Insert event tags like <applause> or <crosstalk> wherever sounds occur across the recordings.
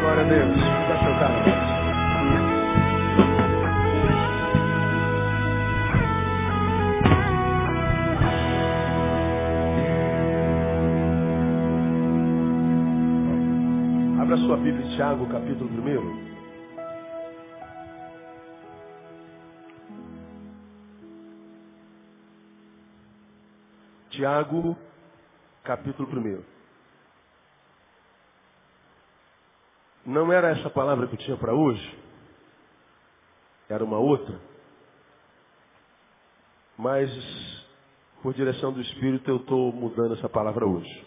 Glória a Deus. Abra sua Bíblia em Tiago, capítulo 1. Tiago, capítulo 1. Não era essa palavra que eu tinha para hoje, era uma outra. Mas, por direção do Espírito, eu estou mudando essa palavra hoje.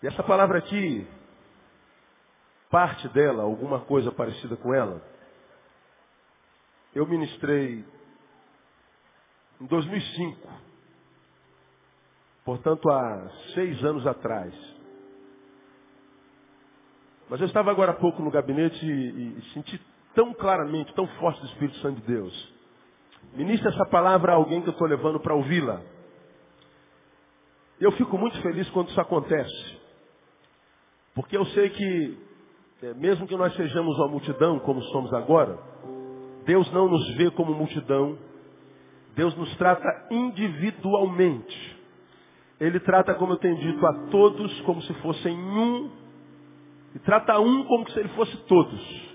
E essa palavra aqui, parte dela, alguma coisa parecida com ela, eu ministrei em 2005 portanto há seis anos atrás. Mas eu estava agora há pouco no gabinete e, e senti tão claramente, tão forte do Espírito Santo de Deus. Ministre essa palavra a alguém que eu estou levando para ouvi-la. Eu fico muito feliz quando isso acontece. Porque eu sei que, é, mesmo que nós sejamos uma multidão, como somos agora, Deus não nos vê como multidão. Deus nos trata individualmente. Ele trata, como eu tenho dito, a todos como se fossem um, e trata um como se ele fosse todos.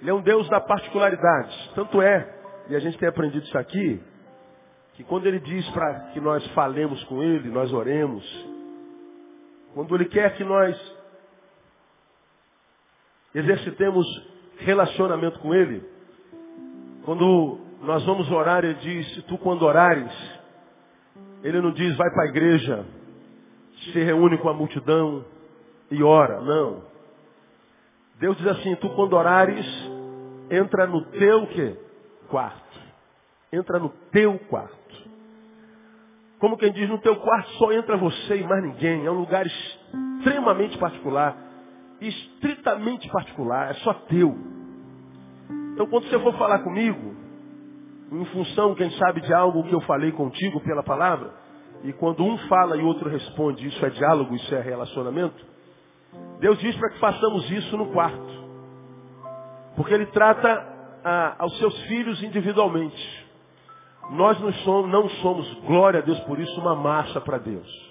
Ele é um Deus da particularidade. Tanto é, e a gente tem aprendido isso aqui, que quando ele diz para que nós falemos com ele, nós oremos, quando ele quer que nós exercitemos relacionamento com ele, quando nós vamos orar, ele diz, tu quando orares, ele não diz, vai para a igreja, se reúne com a multidão e ora. Não. Deus diz assim, tu quando orares, entra no teu quê? quarto. Entra no teu quarto. Como quem diz, no teu quarto só entra você e mais ninguém. É um lugar extremamente particular. Estritamente particular. É só teu. Então quando você for falar comigo, em função, quem sabe, de algo que eu falei contigo pela palavra, e quando um fala e o outro responde, isso é diálogo, isso é relacionamento, Deus diz para que façamos isso no quarto. Porque Ele trata ah, aos seus filhos individualmente. Nós não somos, não somos, glória a Deus por isso, uma massa para Deus.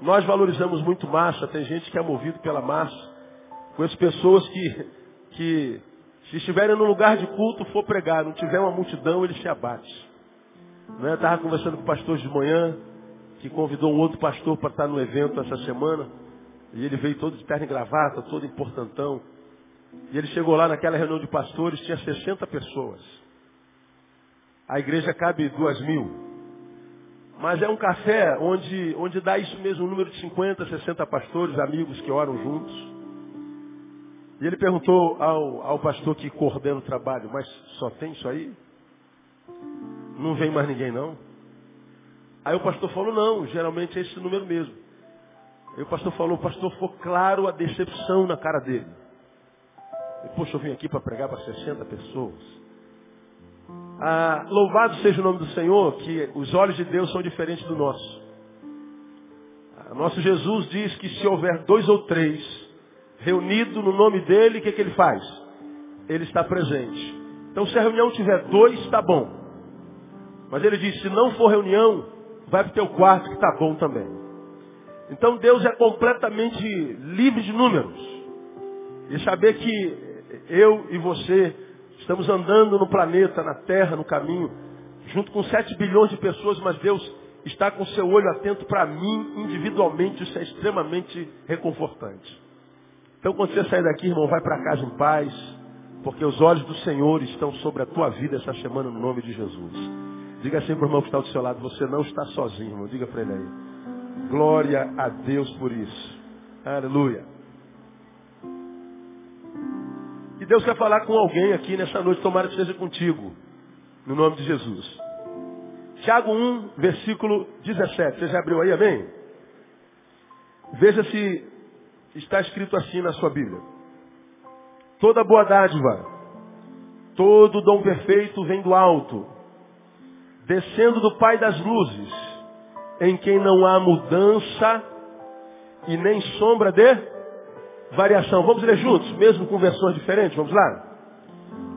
Nós valorizamos muito massa, tem gente que é movido pela massa. Conheço pessoas que, que se estiverem no lugar de culto, for pregar, não tiver uma multidão, ele se abate. Não é? Estava conversando com o pastor de manhã, que convidou um outro pastor para estar no evento essa semana. E ele veio todo de terno e gravata, todo importantão. E ele chegou lá naquela reunião de pastores, tinha 60 pessoas. A igreja cabe duas mil. Mas é um café onde, onde dá isso mesmo, um número de 50, 60 pastores, amigos que oram juntos. E ele perguntou ao, ao pastor que coordena o trabalho, mas só tem isso aí? Não vem mais ninguém não? Aí o pastor falou, não, geralmente é esse número mesmo. Aí o pastor falou, o pastor ficou claro a decepção na cara dele. E, Poxa, eu vim aqui para pregar para 60 pessoas. Ah, louvado seja o nome do Senhor, que os olhos de Deus são diferentes do nosso. Ah, nosso Jesus diz que se houver dois ou três reunido no nome dele, o que, que ele faz? Ele está presente. Então se a reunião tiver dois, está bom. Mas ele diz, se não for reunião, vai para o teu quarto que está bom também. Então Deus é completamente livre de números. E saber que eu e você estamos andando no planeta, na terra, no caminho, junto com sete bilhões de pessoas, mas Deus está com seu olho atento para mim individualmente, isso é extremamente reconfortante. Então quando você sair daqui, irmão, vai para casa em paz, porque os olhos do Senhor estão sobre a tua vida essa semana no nome de Jesus. Diga assim para o irmão que está do seu lado, você não está sozinho, irmão. Diga para ele aí. Glória a Deus por isso. Aleluia. E Deus quer falar com alguém aqui nessa noite, tomara que seja contigo. No nome de Jesus. Tiago 1, versículo 17. Você já abriu aí, amém? Veja se está escrito assim na sua Bíblia. Toda boa dádiva, todo dom perfeito vem do alto, descendo do Pai das luzes, em quem não há mudança e nem sombra de variação. Vamos ler juntos, mesmo com versões diferentes, vamos lá?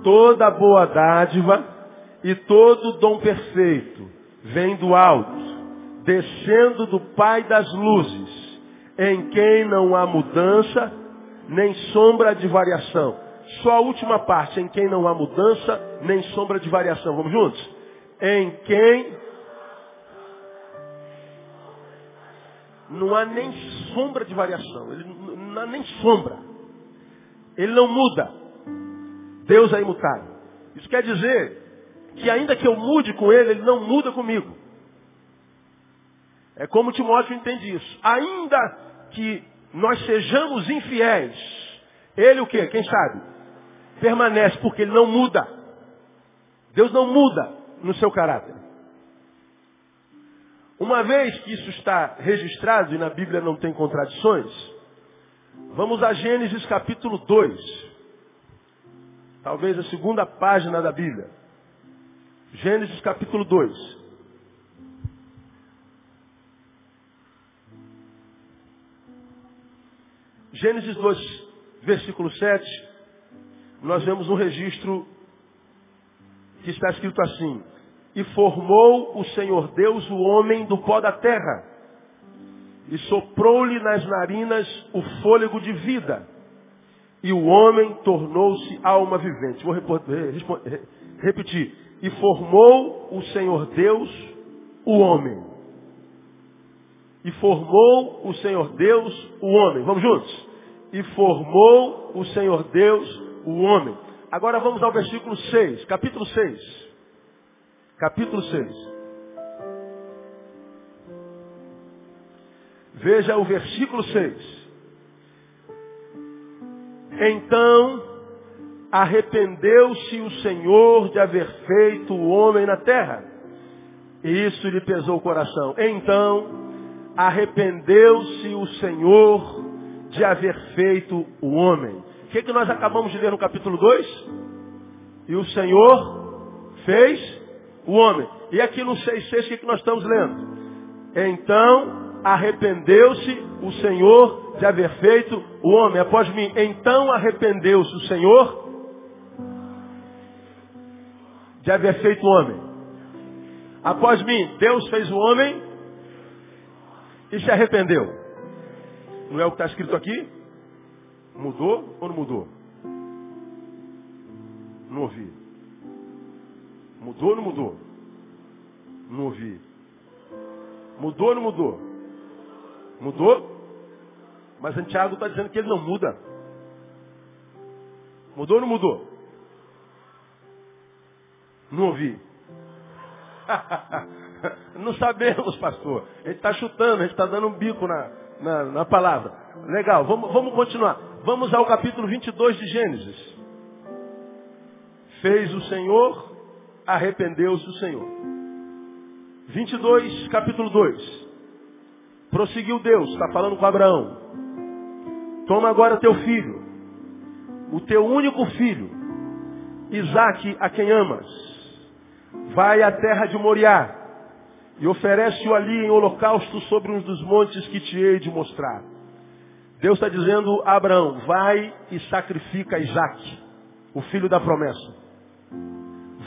Toda boa dádiva e todo dom perfeito vem do alto, descendo do Pai das luzes, em quem não há mudança nem sombra de variação. Só a última parte, em quem não há mudança nem sombra de variação. Vamos juntos? Em quem não há nem sombra de variação. Ele não há nem sombra. Ele não muda. Deus é imutável. Isso quer dizer que ainda que eu mude com ele, ele não muda comigo. É como Timóteo entende isso. Ainda que nós sejamos infiéis, ele o quê? Quem sabe? Permanece, porque ele não muda. Deus não muda no seu caráter. Uma vez que isso está registrado e na Bíblia não tem contradições, vamos a Gênesis capítulo 2. Talvez a segunda página da Bíblia. Gênesis capítulo 2. Gênesis 2, versículo 7, nós vemos um registro que está escrito assim: E formou o Senhor Deus o homem do pó da terra, e soprou-lhe nas narinas o fôlego de vida, e o homem tornou-se alma vivente. Vou repetir: E formou o Senhor Deus o homem. E formou o Senhor Deus o homem. Vamos juntos? E formou o Senhor Deus o homem. Agora vamos ao versículo 6, capítulo 6. Capítulo 6. Veja o versículo 6. Então arrependeu-se o Senhor de haver feito o homem na terra. E isso lhe pesou o coração. Então arrependeu-se o Senhor de haver feito o homem. O que, que nós acabamos de ler no capítulo 2? E o Senhor fez o homem. E aqui no 6,6 o que, nós estamos lendo? Então arrependeu-se o Senhor de haver feito o homem. Após mim, então arrependeu-se o Senhor de haver feito o homem. Após mim, Deus fez o homem e se arrependeu. Não é o que está escrito aqui? Mudou ou não mudou? Não ouvi. Mudou ou não mudou? Não ouvi. Mudou ou não mudou? Mudou? Mas Santiago está dizendo que ele não muda. Mudou ou não mudou? Não ouvi. <laughs> Não sabemos, pastor. Gente está chutando, gente está dando um bico na, na, na palavra. Legal, vamos, vamos continuar. Vamos ao capítulo 22 de Gênesis. Fez o Senhor, arrependeu-se o Senhor. 22, capítulo 2. Prosseguiu Deus, está falando com Abraão. Toma agora teu filho, o teu único filho, Isaque, a quem amas. Vai à terra de Moriá e oferece-o ali em holocausto sobre um dos montes que te hei de mostrar. Deus está dizendo a Abraão, vai e sacrifica Isaac, o filho da promessa.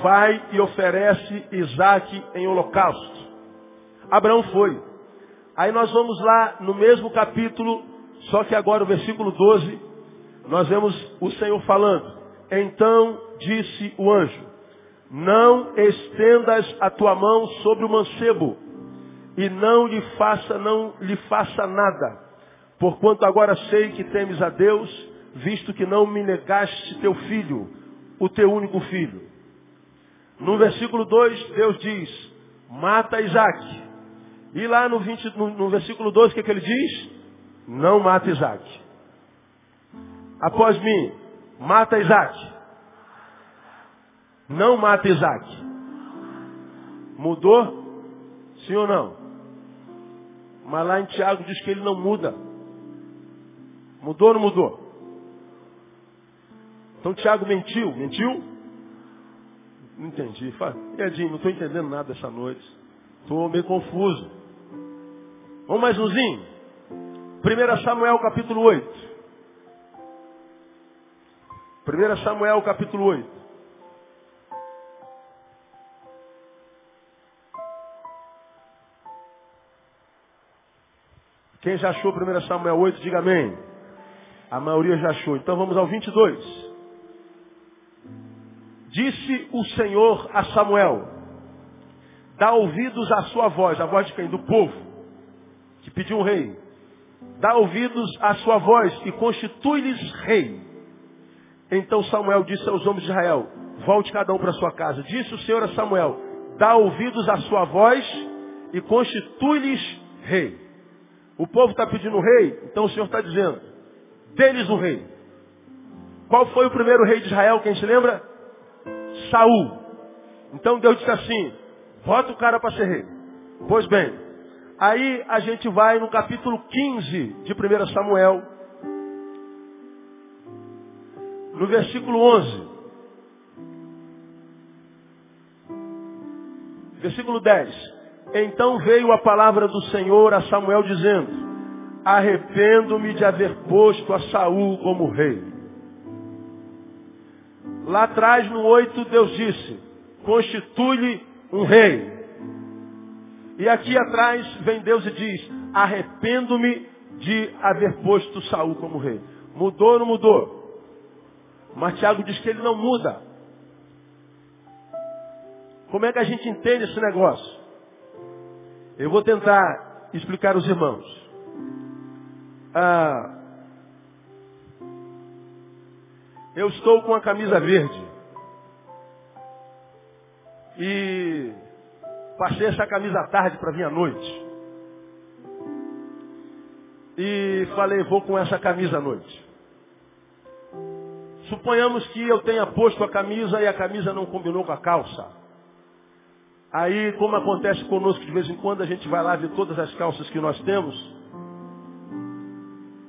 Vai e oferece Isaac em holocausto. Abraão foi. Aí nós vamos lá no mesmo capítulo, só que agora o versículo 12, nós vemos o Senhor falando. Então disse o anjo, não estendas a tua mão sobre o mancebo e não lhe faça, não lhe faça nada, porquanto agora sei que temes a Deus, visto que não me negaste teu filho, o teu único filho. No versículo 2, Deus diz, mata Isaac. E lá no, 20, no, no versículo 2, o que, é que ele diz? Não mata Isaac. Após mim, mata Isaac. Não mata Isaac. Mudou? Sim ou não? Mas lá em Tiago diz que ele não muda. Mudou ou não mudou? Então Tiago mentiu. Mentiu? Não entendi. Edinho, não estou entendendo nada essa noite. Estou meio confuso. Vamos mais umzinho? 1 Samuel capítulo 8. 1 Samuel capítulo 8. Quem já achou 1 Samuel 8, diga amém. A maioria já achou. Então vamos ao 22. Disse o Senhor a Samuel, dá ouvidos à sua voz, a voz de quem? Do povo, que pediu um rei. Dá ouvidos à sua voz e constitui-lhes rei. Então Samuel disse aos homens de Israel, volte cada um para sua casa. Disse o Senhor a Samuel, dá ouvidos à sua voz e constitui-lhes rei. O povo está pedindo um rei, então o Senhor está dizendo, deles um rei. Qual foi o primeiro rei de Israel, quem se lembra? Saul. Então Deus disse assim, bota o cara para ser rei. Pois bem, aí a gente vai no capítulo 15 de 1 Samuel, no versículo 11. Versículo 10. Então veio a palavra do Senhor a Samuel dizendo, arrependo-me de haver posto a Saul como rei. Lá atrás, no 8, Deus disse, constitui-lhe um rei. E aqui atrás vem Deus e diz, arrependo-me de haver posto Saul como rei. Mudou ou não mudou? Mas Tiago diz que ele não muda. Como é que a gente entende esse negócio? Eu vou tentar explicar aos irmãos. Ah, eu estou com a camisa verde. E passei essa camisa tarde para vir à noite. E falei, vou com essa camisa à noite. Suponhamos que eu tenha posto a camisa e a camisa não combinou com a calça. Aí, como acontece conosco de vez em quando, a gente vai lá ver todas as calças que nós temos.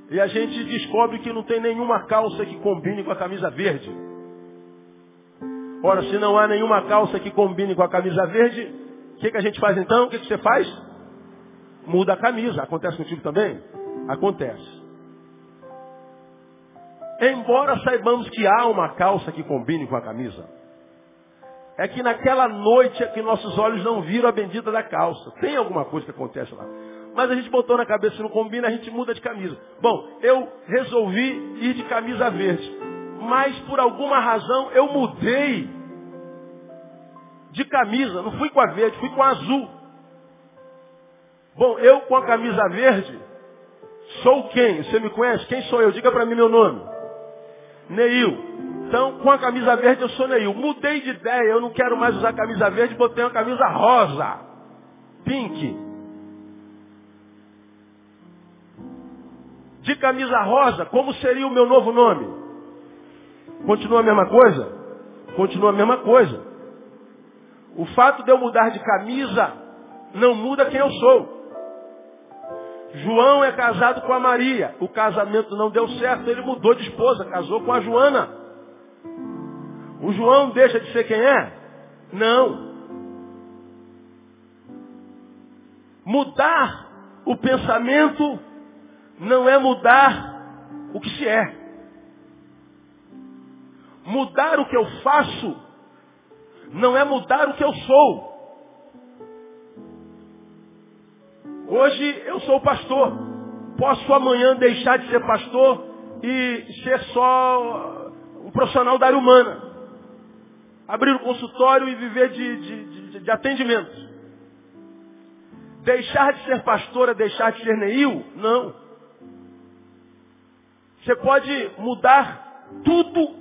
E a gente descobre que não tem nenhuma calça que combine com a camisa verde. Ora, se não há nenhuma calça que combine com a camisa verde, o que, que a gente faz então? O que, que você faz? Muda a camisa. Acontece contigo também? Acontece. Embora saibamos que há uma calça que combine com a camisa é que naquela noite é que nossos olhos não viram a bendita da calça. Tem alguma coisa que acontece lá. Mas a gente botou na cabeça, se não combina, a gente muda de camisa. Bom, eu resolvi ir de camisa verde. Mas por alguma razão eu mudei de camisa. Não fui com a verde, fui com a azul. Bom, eu com a camisa verde, sou quem? Você me conhece? Quem sou eu? Diga para mim meu nome. Neil. Então, com a camisa verde eu sou Neil. Mudei de ideia, eu não quero mais usar camisa verde, botei uma camisa rosa. Pink. De camisa rosa, como seria o meu novo nome? Continua a mesma coisa? Continua a mesma coisa. O fato de eu mudar de camisa não muda quem eu sou. João é casado com a Maria. O casamento não deu certo, ele mudou de esposa, casou com a Joana. O João deixa de ser quem é? Não. Mudar o pensamento não é mudar o que se é. Mudar o que eu faço não é mudar o que eu sou. Hoje eu sou pastor. Posso amanhã deixar de ser pastor e ser só um profissional da área humana abrir um consultório e viver de, de, de, de atendimento. Deixar de ser pastora, deixar de ser Neil? Não. Você pode mudar tudo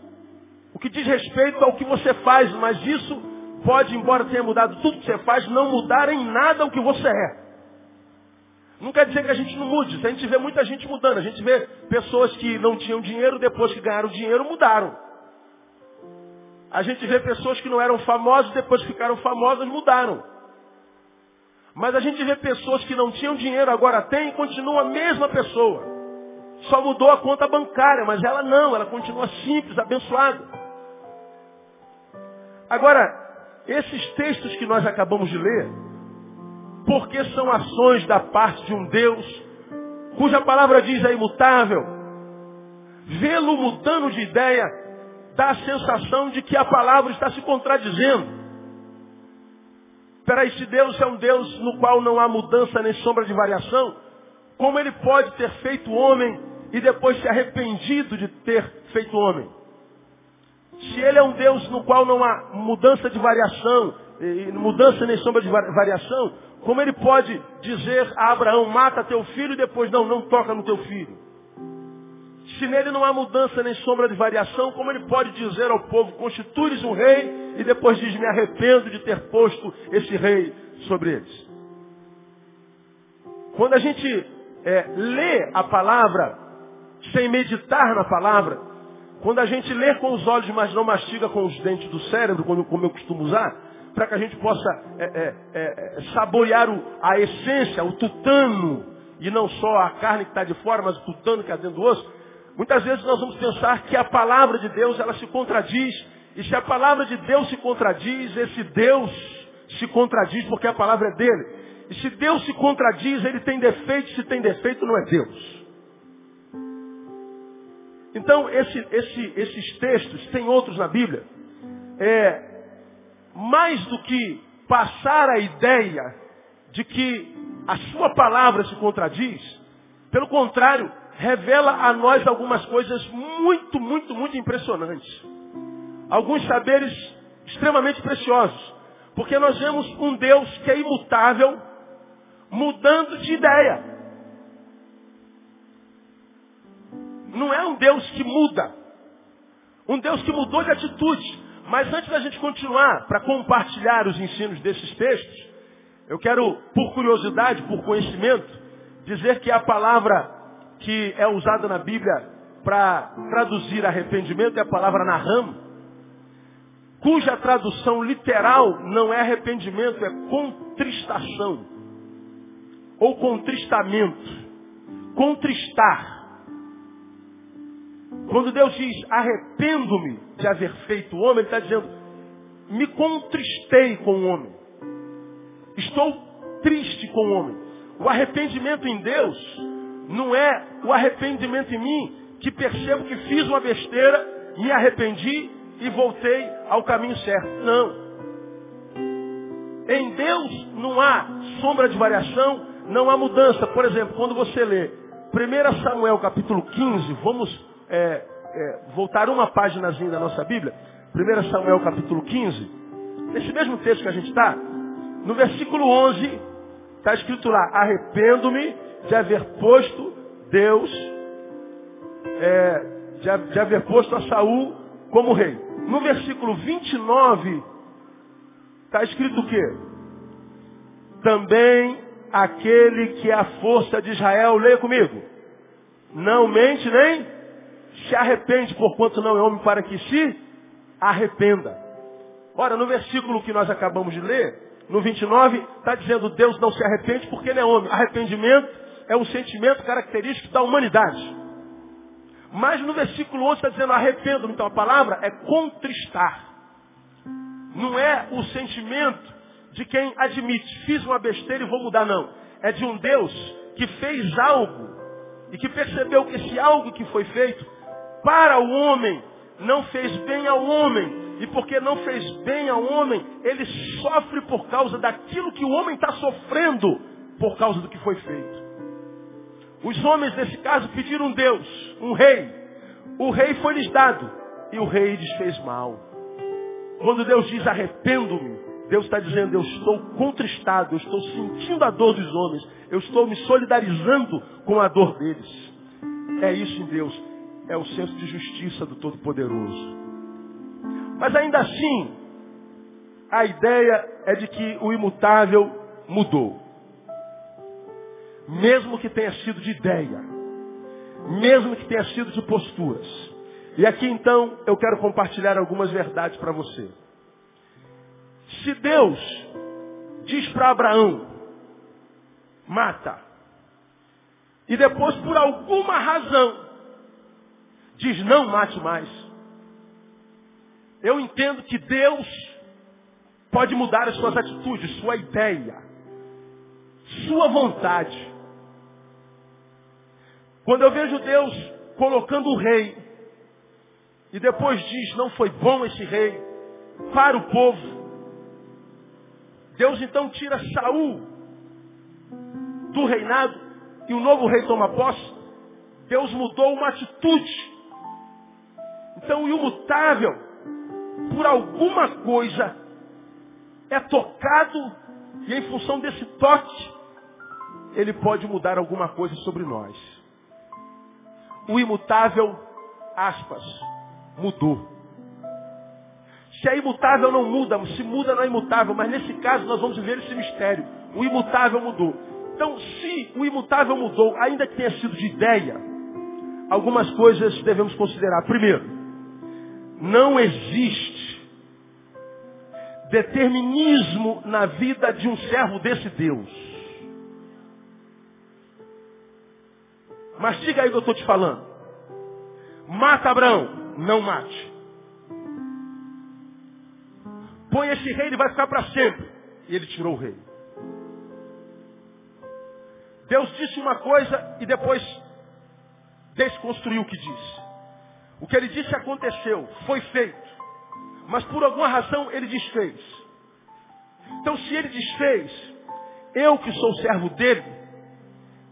o que diz respeito ao que você faz, mas isso pode, embora tenha mudado tudo que você faz, não mudar em nada o que você é. Não quer dizer que a gente não mude. A gente vê muita gente mudando. A gente vê pessoas que não tinham dinheiro, depois que ganharam dinheiro, mudaram. A gente vê pessoas que não eram famosas, depois que ficaram famosas, mudaram. Mas a gente vê pessoas que não tinham dinheiro, agora têm e continuam a mesma pessoa. Só mudou a conta bancária, mas ela não, ela continua simples, abençoada. Agora, esses textos que nós acabamos de ler, porque são ações da parte de um Deus cuja palavra diz é imutável, vê-lo mudando de ideia dá a sensação de que a palavra está se contradizendo. Peraí, se Deus é um Deus no qual não há mudança nem sombra de variação, como ele pode ter feito homem e depois se arrependido de ter feito homem? Se ele é um Deus no qual não há mudança de variação, mudança nem sombra de variação, como ele pode dizer a Abraão, mata teu filho e depois não, não toca no teu filho? Se nele não há mudança nem sombra de variação, como ele pode dizer ao povo, constitui um rei, e depois diz, me arrependo de ter posto esse rei sobre eles? Quando a gente é, lê a palavra, sem meditar na palavra, quando a gente lê com os olhos, mas não mastiga com os dentes do cérebro, como, eu costumo usar, para que a gente possa é, é, é, é saborear o, a essência, o tutano, e não só a carne que está de fora, mas o tutano que está dentro do osso, Muitas vezes nós vamos pensar que a palavra de Deus ela se contradiz. E se a palavra de Deus se contradiz, esse Deus se contradiz porque a palavra é dele. E se Deus se contradiz, ele tem defeito, se tem defeito, não é Deus. Então, esse, esse, esses textos, tem outros na Bíblia, é, mais do que passar a ideia de que a sua palavra se contradiz, pelo contrário, revela a nós algumas coisas muito, muito, muito impressionantes. Alguns saberes extremamente preciosos. Porque nós vemos um Deus que é imutável, mudando de ideia. Não é um Deus que muda. Um Deus que mudou de atitude. Mas antes da gente continuar para compartilhar os ensinos desses textos, eu quero, por curiosidade, por conhecimento, dizer que a palavra que é usada na Bíblia para traduzir arrependimento é a palavra naham, cuja tradução literal não é arrependimento, é contristação. Ou contristamento. Contristar. Quando Deus diz arrependo-me de haver feito o homem, Ele está dizendo, me contristei com o homem. Estou triste com o homem. O arrependimento em Deus não é o arrependimento em mim que percebo que fiz uma besteira, me arrependi e voltei ao caminho certo. Não. Em Deus não há sombra de variação, não há mudança. Por exemplo, quando você lê 1 Samuel capítulo 15, vamos é, é, voltar uma páginazinha da nossa Bíblia. 1 Samuel capítulo 15, nesse mesmo texto que a gente está, no versículo 11, está escrito lá, arrependo-me de haver posto Deus, é, de, de haver posto a Saul como rei. No versículo 29, está escrito o quê? Também aquele que é a força de Israel, leia comigo. Não mente nem se arrepende, porquanto não é homem para que se arrependa. Ora, no versículo que nós acabamos de ler, no 29, está dizendo Deus não se arrepende porque ele é homem. Arrependimento é um sentimento característico da humanidade. Mas no versículo 11 está dizendo arrependo. Então a palavra é contristar. Não é o sentimento de quem admite, fiz uma besteira e vou mudar, não. É de um Deus que fez algo e que percebeu que esse algo que foi feito para o homem não fez bem ao homem. E porque não fez bem ao homem, ele sofre por causa daquilo que o homem está sofrendo por causa do que foi feito. Os homens, nesse caso, pediram Deus, um rei. O rei foi lhes dado. E o rei desfez mal. Quando Deus diz arrependo-me, Deus está dizendo, eu estou contristado, eu estou sentindo a dor dos homens, eu estou me solidarizando com a dor deles. É isso em Deus, é o senso de justiça do Todo-Poderoso. Mas ainda assim, a ideia é de que o imutável mudou mesmo que tenha sido de ideia, mesmo que tenha sido de posturas. E aqui então eu quero compartilhar algumas verdades para você. Se Deus diz para Abraão, mata, e depois por alguma razão diz não mate mais, eu entendo que Deus pode mudar as suas atitudes, sua ideia, sua vontade. Quando eu vejo Deus colocando o rei, e depois diz, não foi bom esse rei, para o povo. Deus então tira Saul do reinado e o novo rei toma posse. Deus mudou uma atitude. Então o imutável, por alguma coisa, é tocado e em função desse toque, ele pode mudar alguma coisa sobre nós. O imutável, aspas, mudou. Se é imutável não muda, se muda não é imutável, mas nesse caso nós vamos ver esse mistério. O imutável mudou. Então, se o imutável mudou, ainda que tenha sido de ideia, algumas coisas devemos considerar. Primeiro, não existe determinismo na vida de um servo desse Deus. Mas diga aí o que eu estou te falando. Mata Abraão, não mate. Põe esse rei, ele vai ficar para sempre. E ele tirou o rei. Deus disse uma coisa e depois desconstruiu o que disse. O que ele disse aconteceu, foi feito. Mas por alguma razão ele desfez. Então se ele desfez, eu que sou servo dele,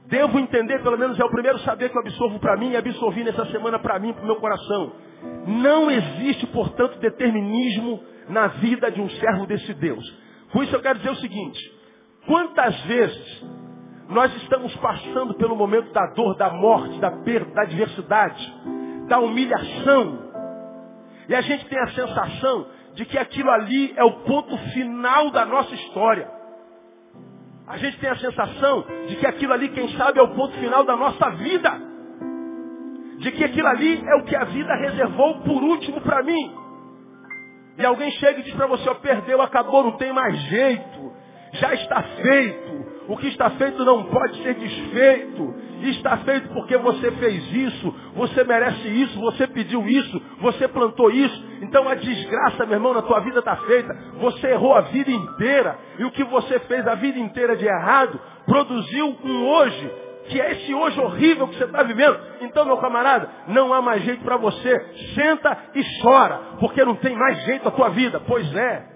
devo entender, pelo menos é o primeiro saber que eu absorvo para mim e absorvi nessa semana para mim, para o meu coração. Não existe, portanto, determinismo na vida de um servo desse Deus. Com isso eu quero dizer o seguinte: quantas vezes nós estamos passando pelo momento da dor, da morte, da perda, da adversidade, da humilhação, e a gente tem a sensação de que aquilo ali é o ponto final da nossa história. A gente tem a sensação de que aquilo ali, quem sabe, é o ponto final da nossa vida. De que aquilo ali é o que a vida reservou por último para mim. E alguém chega e diz para você, ó, perdeu, acabou, não tem mais jeito. Já está feito. O que está feito não pode ser desfeito. Está feito porque você fez isso, você merece isso, você pediu isso, você plantou isso. Então a desgraça, meu irmão, na tua vida está feita. Você errou a vida inteira. E o que você fez a vida inteira de errado, produziu um hoje que é esse hoje horrível que você está vivendo. Então, meu camarada, não há mais jeito para você. Senta e chora, porque não tem mais jeito a tua vida. Pois é.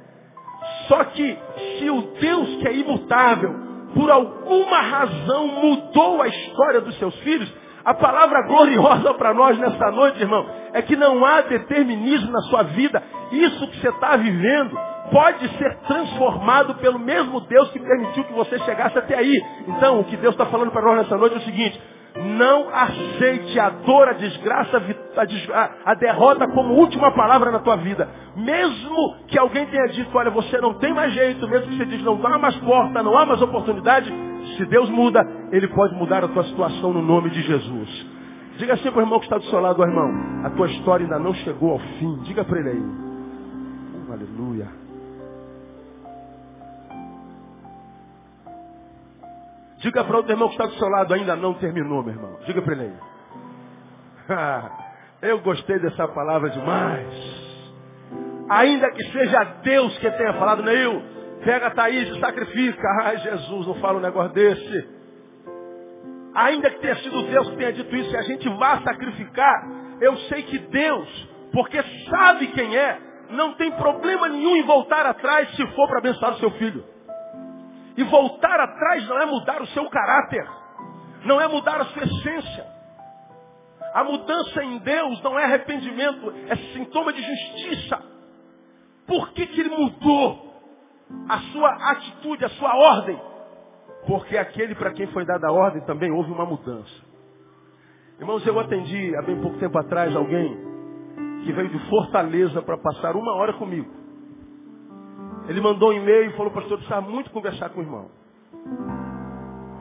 Só que se o Deus que é imutável, por alguma razão mudou a história dos seus filhos, a palavra gloriosa para nós nessa noite, irmão, é que não há determinismo na sua vida. Isso que você está vivendo pode ser transformado pelo mesmo Deus que permitiu que você chegasse até aí. Então, o que Deus está falando para nós nessa noite é o seguinte: não aceite a dor, a desgraça, a, derrota como última palavra na tua vida. Mesmo que alguém tenha dito, olha, você não tem mais jeito, mesmo que você diz, não há mais porta, não há mais oportunidade, se Deus muda, Ele pode mudar a tua situação no nome de Jesus. Diga assim para o irmão que está do seu lado, irmão, a tua história ainda não chegou ao fim. Diga para ele aí. Oh, aleluia. Diga para outro irmão que está do seu lado, ainda não terminou, meu irmão. Diga para ele aí. <laughs> Eu gostei dessa palavra demais. Ainda que seja Deus que tenha falado, Neil, pega a Thaís e sacrifica. <laughs> Ai, Jesus, não fala um negócio desse. Ainda que tenha sido Deus que tenha dito isso, e a gente vá sacrificar, eu sei que Deus, porque sabe quem é, não tem problema nenhum em voltar atrás se for para abençoar o seu filho. E voltar atrás não é mudar o seu caráter, não é mudar a sua essência. A mudança em Deus não é arrependimento, é sintoma de justiça. Por que, que ele mudou a sua atitude, a sua ordem? Porque aquele para quem foi dada a ordem também houve uma mudança. Irmãos, eu atendi há bem pouco tempo atrás alguém que veio de Fortaleza para passar uma hora comigo. Ele mandou um e-mail e falou, pastor, eu precisava muito conversar com o irmão.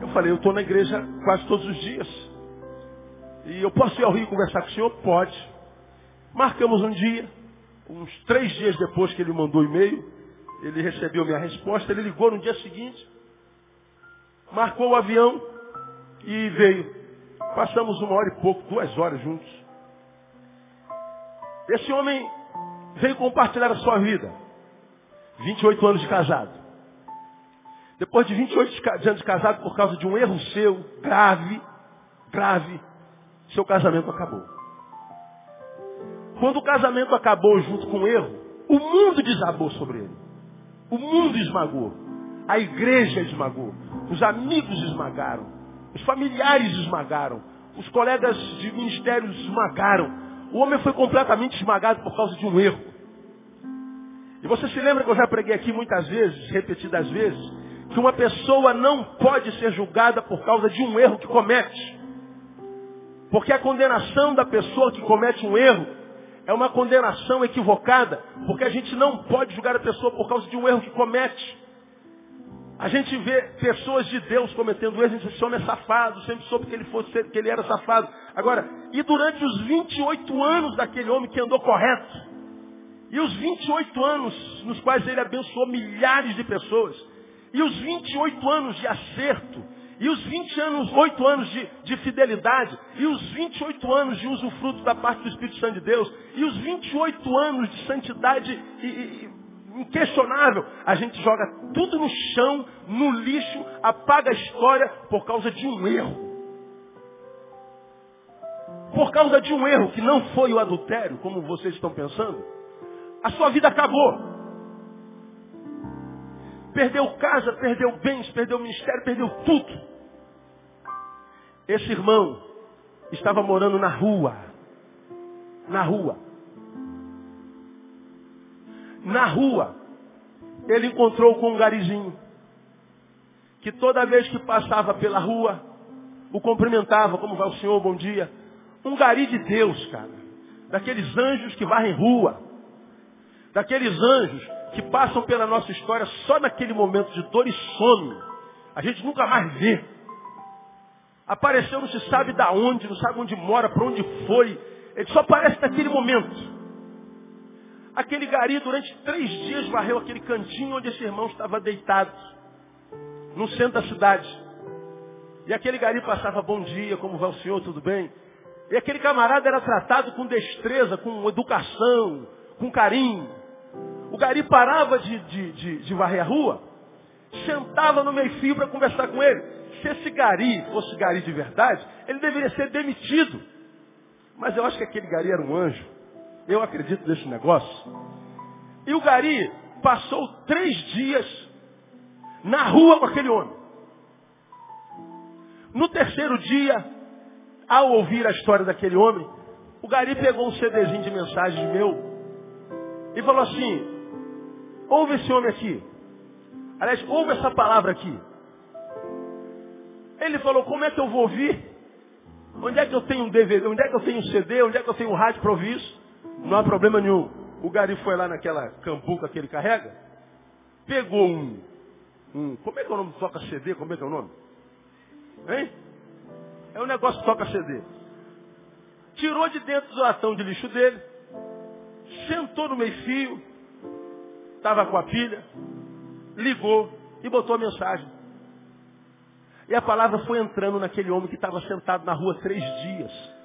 Eu falei, eu estou na igreja quase todos os dias. E eu posso ir ao Rio conversar com o senhor? Pode. Marcamos um dia, uns três dias depois que ele mandou o e-mail, ele recebeu minha resposta, ele ligou no dia seguinte, marcou o avião e veio. Passamos uma hora e pouco, duas horas juntos. Esse homem veio compartilhar a sua vida. 28 anos de casado. Depois de 28 anos de casado, por causa de um erro seu, grave, grave, seu casamento acabou. Quando o casamento acabou junto com o erro, o mundo desabou sobre ele. O mundo esmagou. A igreja esmagou. Os amigos esmagaram. Os familiares esmagaram. Os colegas de ministérios esmagaram. O homem foi completamente esmagado por causa de um erro. E você se lembra que eu já preguei aqui muitas vezes, repetidas vezes, que uma pessoa não pode ser julgada por causa de um erro que comete. Porque a condenação da pessoa que comete um erro é uma condenação equivocada, porque a gente não pode julgar a pessoa por causa de um erro que comete. A gente vê pessoas de Deus cometendo erros, a gente diz, esse homem é safado, sempre soube que ele, fosse, que ele era safado. Agora, e durante os 28 anos daquele homem que andou correto, e os 28 anos nos quais ele abençoou milhares de pessoas, e os 28 anos de acerto, e os 20 anos, 8 anos de, de, fidelidade, e os 28 anos de usufruto da parte do Espírito Santo de Deus, e os 28 anos de santidade e, e, inquestionável, a gente joga tudo no chão, no lixo, apaga a história por causa de um erro. Por causa de um erro que não foi o adultério, como vocês estão pensando, a sua vida acabou. Perdeu casa, perdeu bens, perdeu ministério, perdeu tudo. Esse irmão estava morando na rua. Na rua. Na rua, ele encontrou com um garizinho. Que toda vez que passava pela rua, o cumprimentava, como vai o senhor, bom dia. Um gari de Deus, cara. Daqueles anjos que varrem rua. Daqueles anjos que passam pela nossa história só naquele momento de dor e sono. A gente nunca mais vê. Apareceu, não se sabe da onde, não sabe onde mora, para onde foi. Ele só aparece naquele momento. Aquele gari, durante três dias, varreu aquele cantinho onde esse irmão estava deitado. No centro da cidade. E aquele gari passava bom dia, como vai o senhor, tudo bem? E aquele camarada era tratado com destreza, com educação, com carinho. O gari parava de, de, de, de varrer a rua, sentava no meio fio para conversar com ele. Se esse gari fosse gari de verdade, ele deveria ser demitido. Mas eu acho que aquele gari era um anjo. Eu acredito nesse negócio. E o gari passou três dias na rua com aquele homem. No terceiro dia, ao ouvir a história daquele homem, o gari pegou um CDzinho de mensagens meu e falou assim, ouve esse homem aqui. Aliás, ouve essa palavra aqui. Ele falou, como é que eu vou ouvir? Onde é que eu tenho um DVD? Onde é que eu tenho um CD? Onde é que eu tenho um rádio para ouvir isso? Não há problema nenhum. O Gari foi lá naquela cambuca que ele carrega, pegou um, um. Como é que é o nome? Toca CD? Como é que é o nome? Hein? É um negócio que toca CD. Tirou de dentro do latão de lixo dele, sentou no meio fio, estava com a pilha, ligou e botou a mensagem. E a palavra foi entrando naquele homem que estava sentado na rua três dias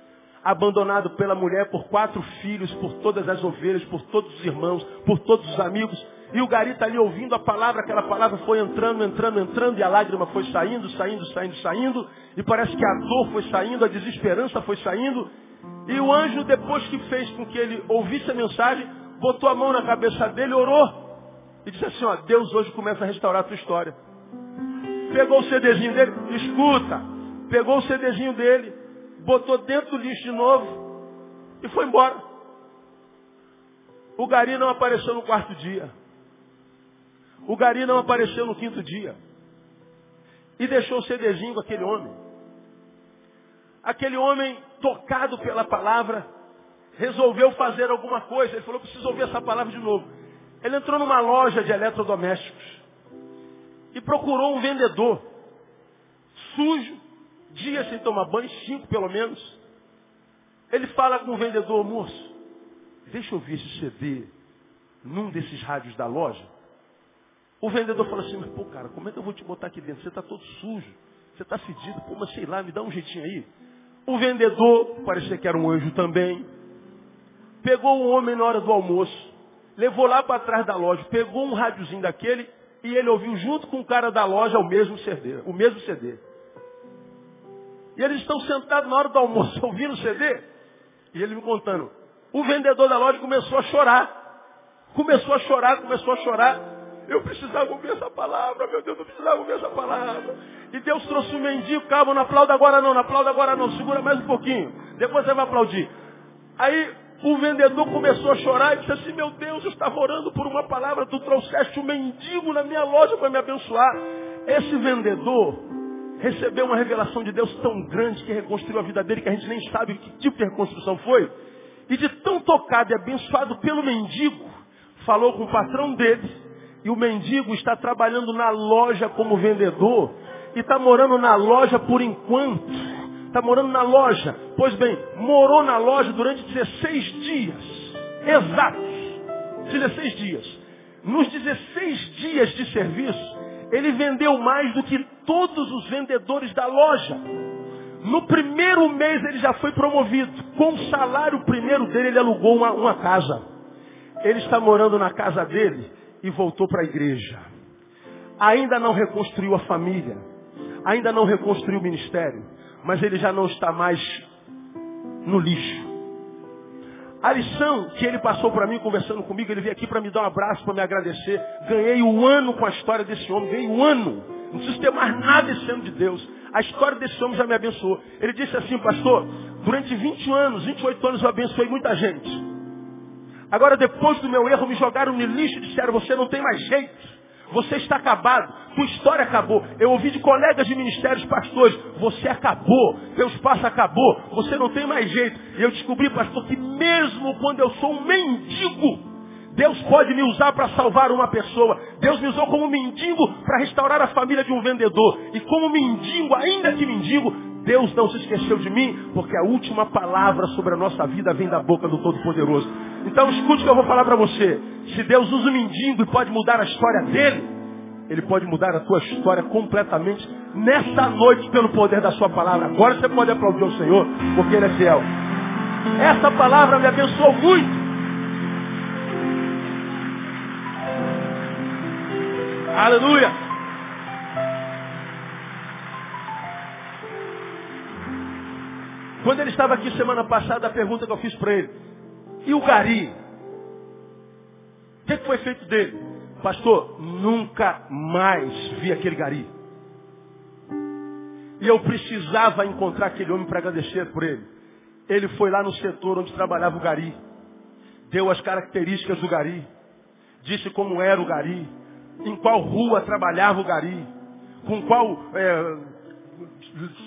abandonado pela mulher, por quatro filhos, por todas as ovelhas, por todos os irmãos, por todos os amigos. E o gari está ali ouvindo a palavra, aquela palavra foi entrando, entrando, entrando, e a lágrima foi saindo, saindo, saindo, saindo, e parece que a dor foi saindo, a desesperança foi saindo. E o anjo, depois que fez com que ele ouvisse a mensagem, botou a mão na cabeça dele, orou, e disse assim, ó, Deus hoje começa a restaurar a tua história. Pegou o CDzinho dele, escuta, pegou o CDzinho dele, botou dentro do lixo de novo e foi embora. O gari não apareceu no quarto dia. O gari não apareceu no quinto dia. E deixou o CDzinho com aquele homem. Aquele homem, tocado pela palavra, resolveu fazer alguma coisa. Ele falou, preciso ouvir essa palavra de novo. Ele entrou numa loja de eletrodomésticos e procurou um vendedor sujo, dias sem tomar banho, cinco pelo menos. Ele fala com o vendedor, moço, deixa eu ver esse CD num desses rádios da loja. O vendedor fala assim, mas pô, cara, como é que eu vou te botar aqui dentro? Você está todo sujo, você está fedido, pô, mas sei lá, me dá um jeitinho aí. O vendedor, parecia que era um anjo também, pegou o homem na hora do almoço, levou lá para trás da loja, pegou um rádiozinho daquele e ele ouviu junto com o cara da loja o mesmo CD. O mesmo CD. E eles estão sentados na hora do almoço <laughs> ouvindo o CD. E ele me contando. O vendedor da loja começou a chorar. Começou a chorar, começou a chorar. Eu precisava ouvir essa palavra, meu Deus, eu precisava ouvir essa palavra. E Deus trouxe um mendigo, calma, não aplauda agora não, não aplauda agora não, segura mais um pouquinho. Depois você vai aplaudir. Aí o vendedor começou a chorar e disse assim, meu Deus, eu estava orando por uma palavra, tu trouxeste um mendigo na minha loja para me abençoar. Esse vendedor recebeu uma revelação de Deus tão grande que reconstruiu a vida dele que a gente nem sabe que tipo de reconstrução foi. E de tão tocado e abençoado pelo mendigo, falou com o patrão dele, e o mendigo está trabalhando na loja como vendedor, e está morando na loja por enquanto. Está morando na loja. Pois bem, morou na loja durante 16 dias. Exatos. 16 dias. Nos 16 dias de serviço, ele vendeu mais do que todos os vendedores da loja. No primeiro mês ele já foi promovido. Com o salário primeiro dele, ele alugou uma, uma casa. Ele está morando na casa dele e voltou para a igreja. Ainda não reconstruiu a família. Ainda não reconstruiu o ministério. Mas ele já não está mais no lixo. A lição que ele passou para mim conversando comigo, ele veio aqui para me dar um abraço, para me agradecer. Ganhei um ano com a história desse homem, ganhei um ano. Não preciso ter mais nada esse ano de Deus. A história desse homem já me abençoou. Ele disse assim, pastor, durante 20 anos, 28 anos eu abençoei muita gente. Agora depois do meu erro me jogaram no lixo e disseram, você não tem mais jeito. Você está acabado. Tua história acabou. Eu ouvi de colegas de ministérios pastores. Você acabou. Teu espaço acabou. Você não tem mais jeito. E eu descobri, pastor, que mesmo quando eu sou um mendigo, Deus pode me usar para salvar uma pessoa. Deus me usou como mendigo para restaurar a família de um vendedor. E como mendigo, ainda que mendigo, Deus não se esqueceu de mim, porque a última palavra sobre a nossa vida vem da boca do Todo-Poderoso. Então escute o que eu vou falar para você. Se Deus usa o mendigo e pode mudar a história dele, Ele pode mudar a tua história completamente nesta noite pelo poder da sua palavra. Agora você pode aplaudir o Senhor, porque Ele é fiel. Essa palavra me abençoou muito. Aleluia. Quando ele estava aqui semana passada, a pergunta que eu fiz para ele, e o Gari? O que, foi feito dele? Pastor, nunca mais vi aquele Gari. E eu precisava encontrar aquele homem para agradecer por ele. Ele foi lá no setor onde trabalhava o Gari. Deu as características do Gari. Disse como era o Gari em qual rua trabalhava o gari, com qual é,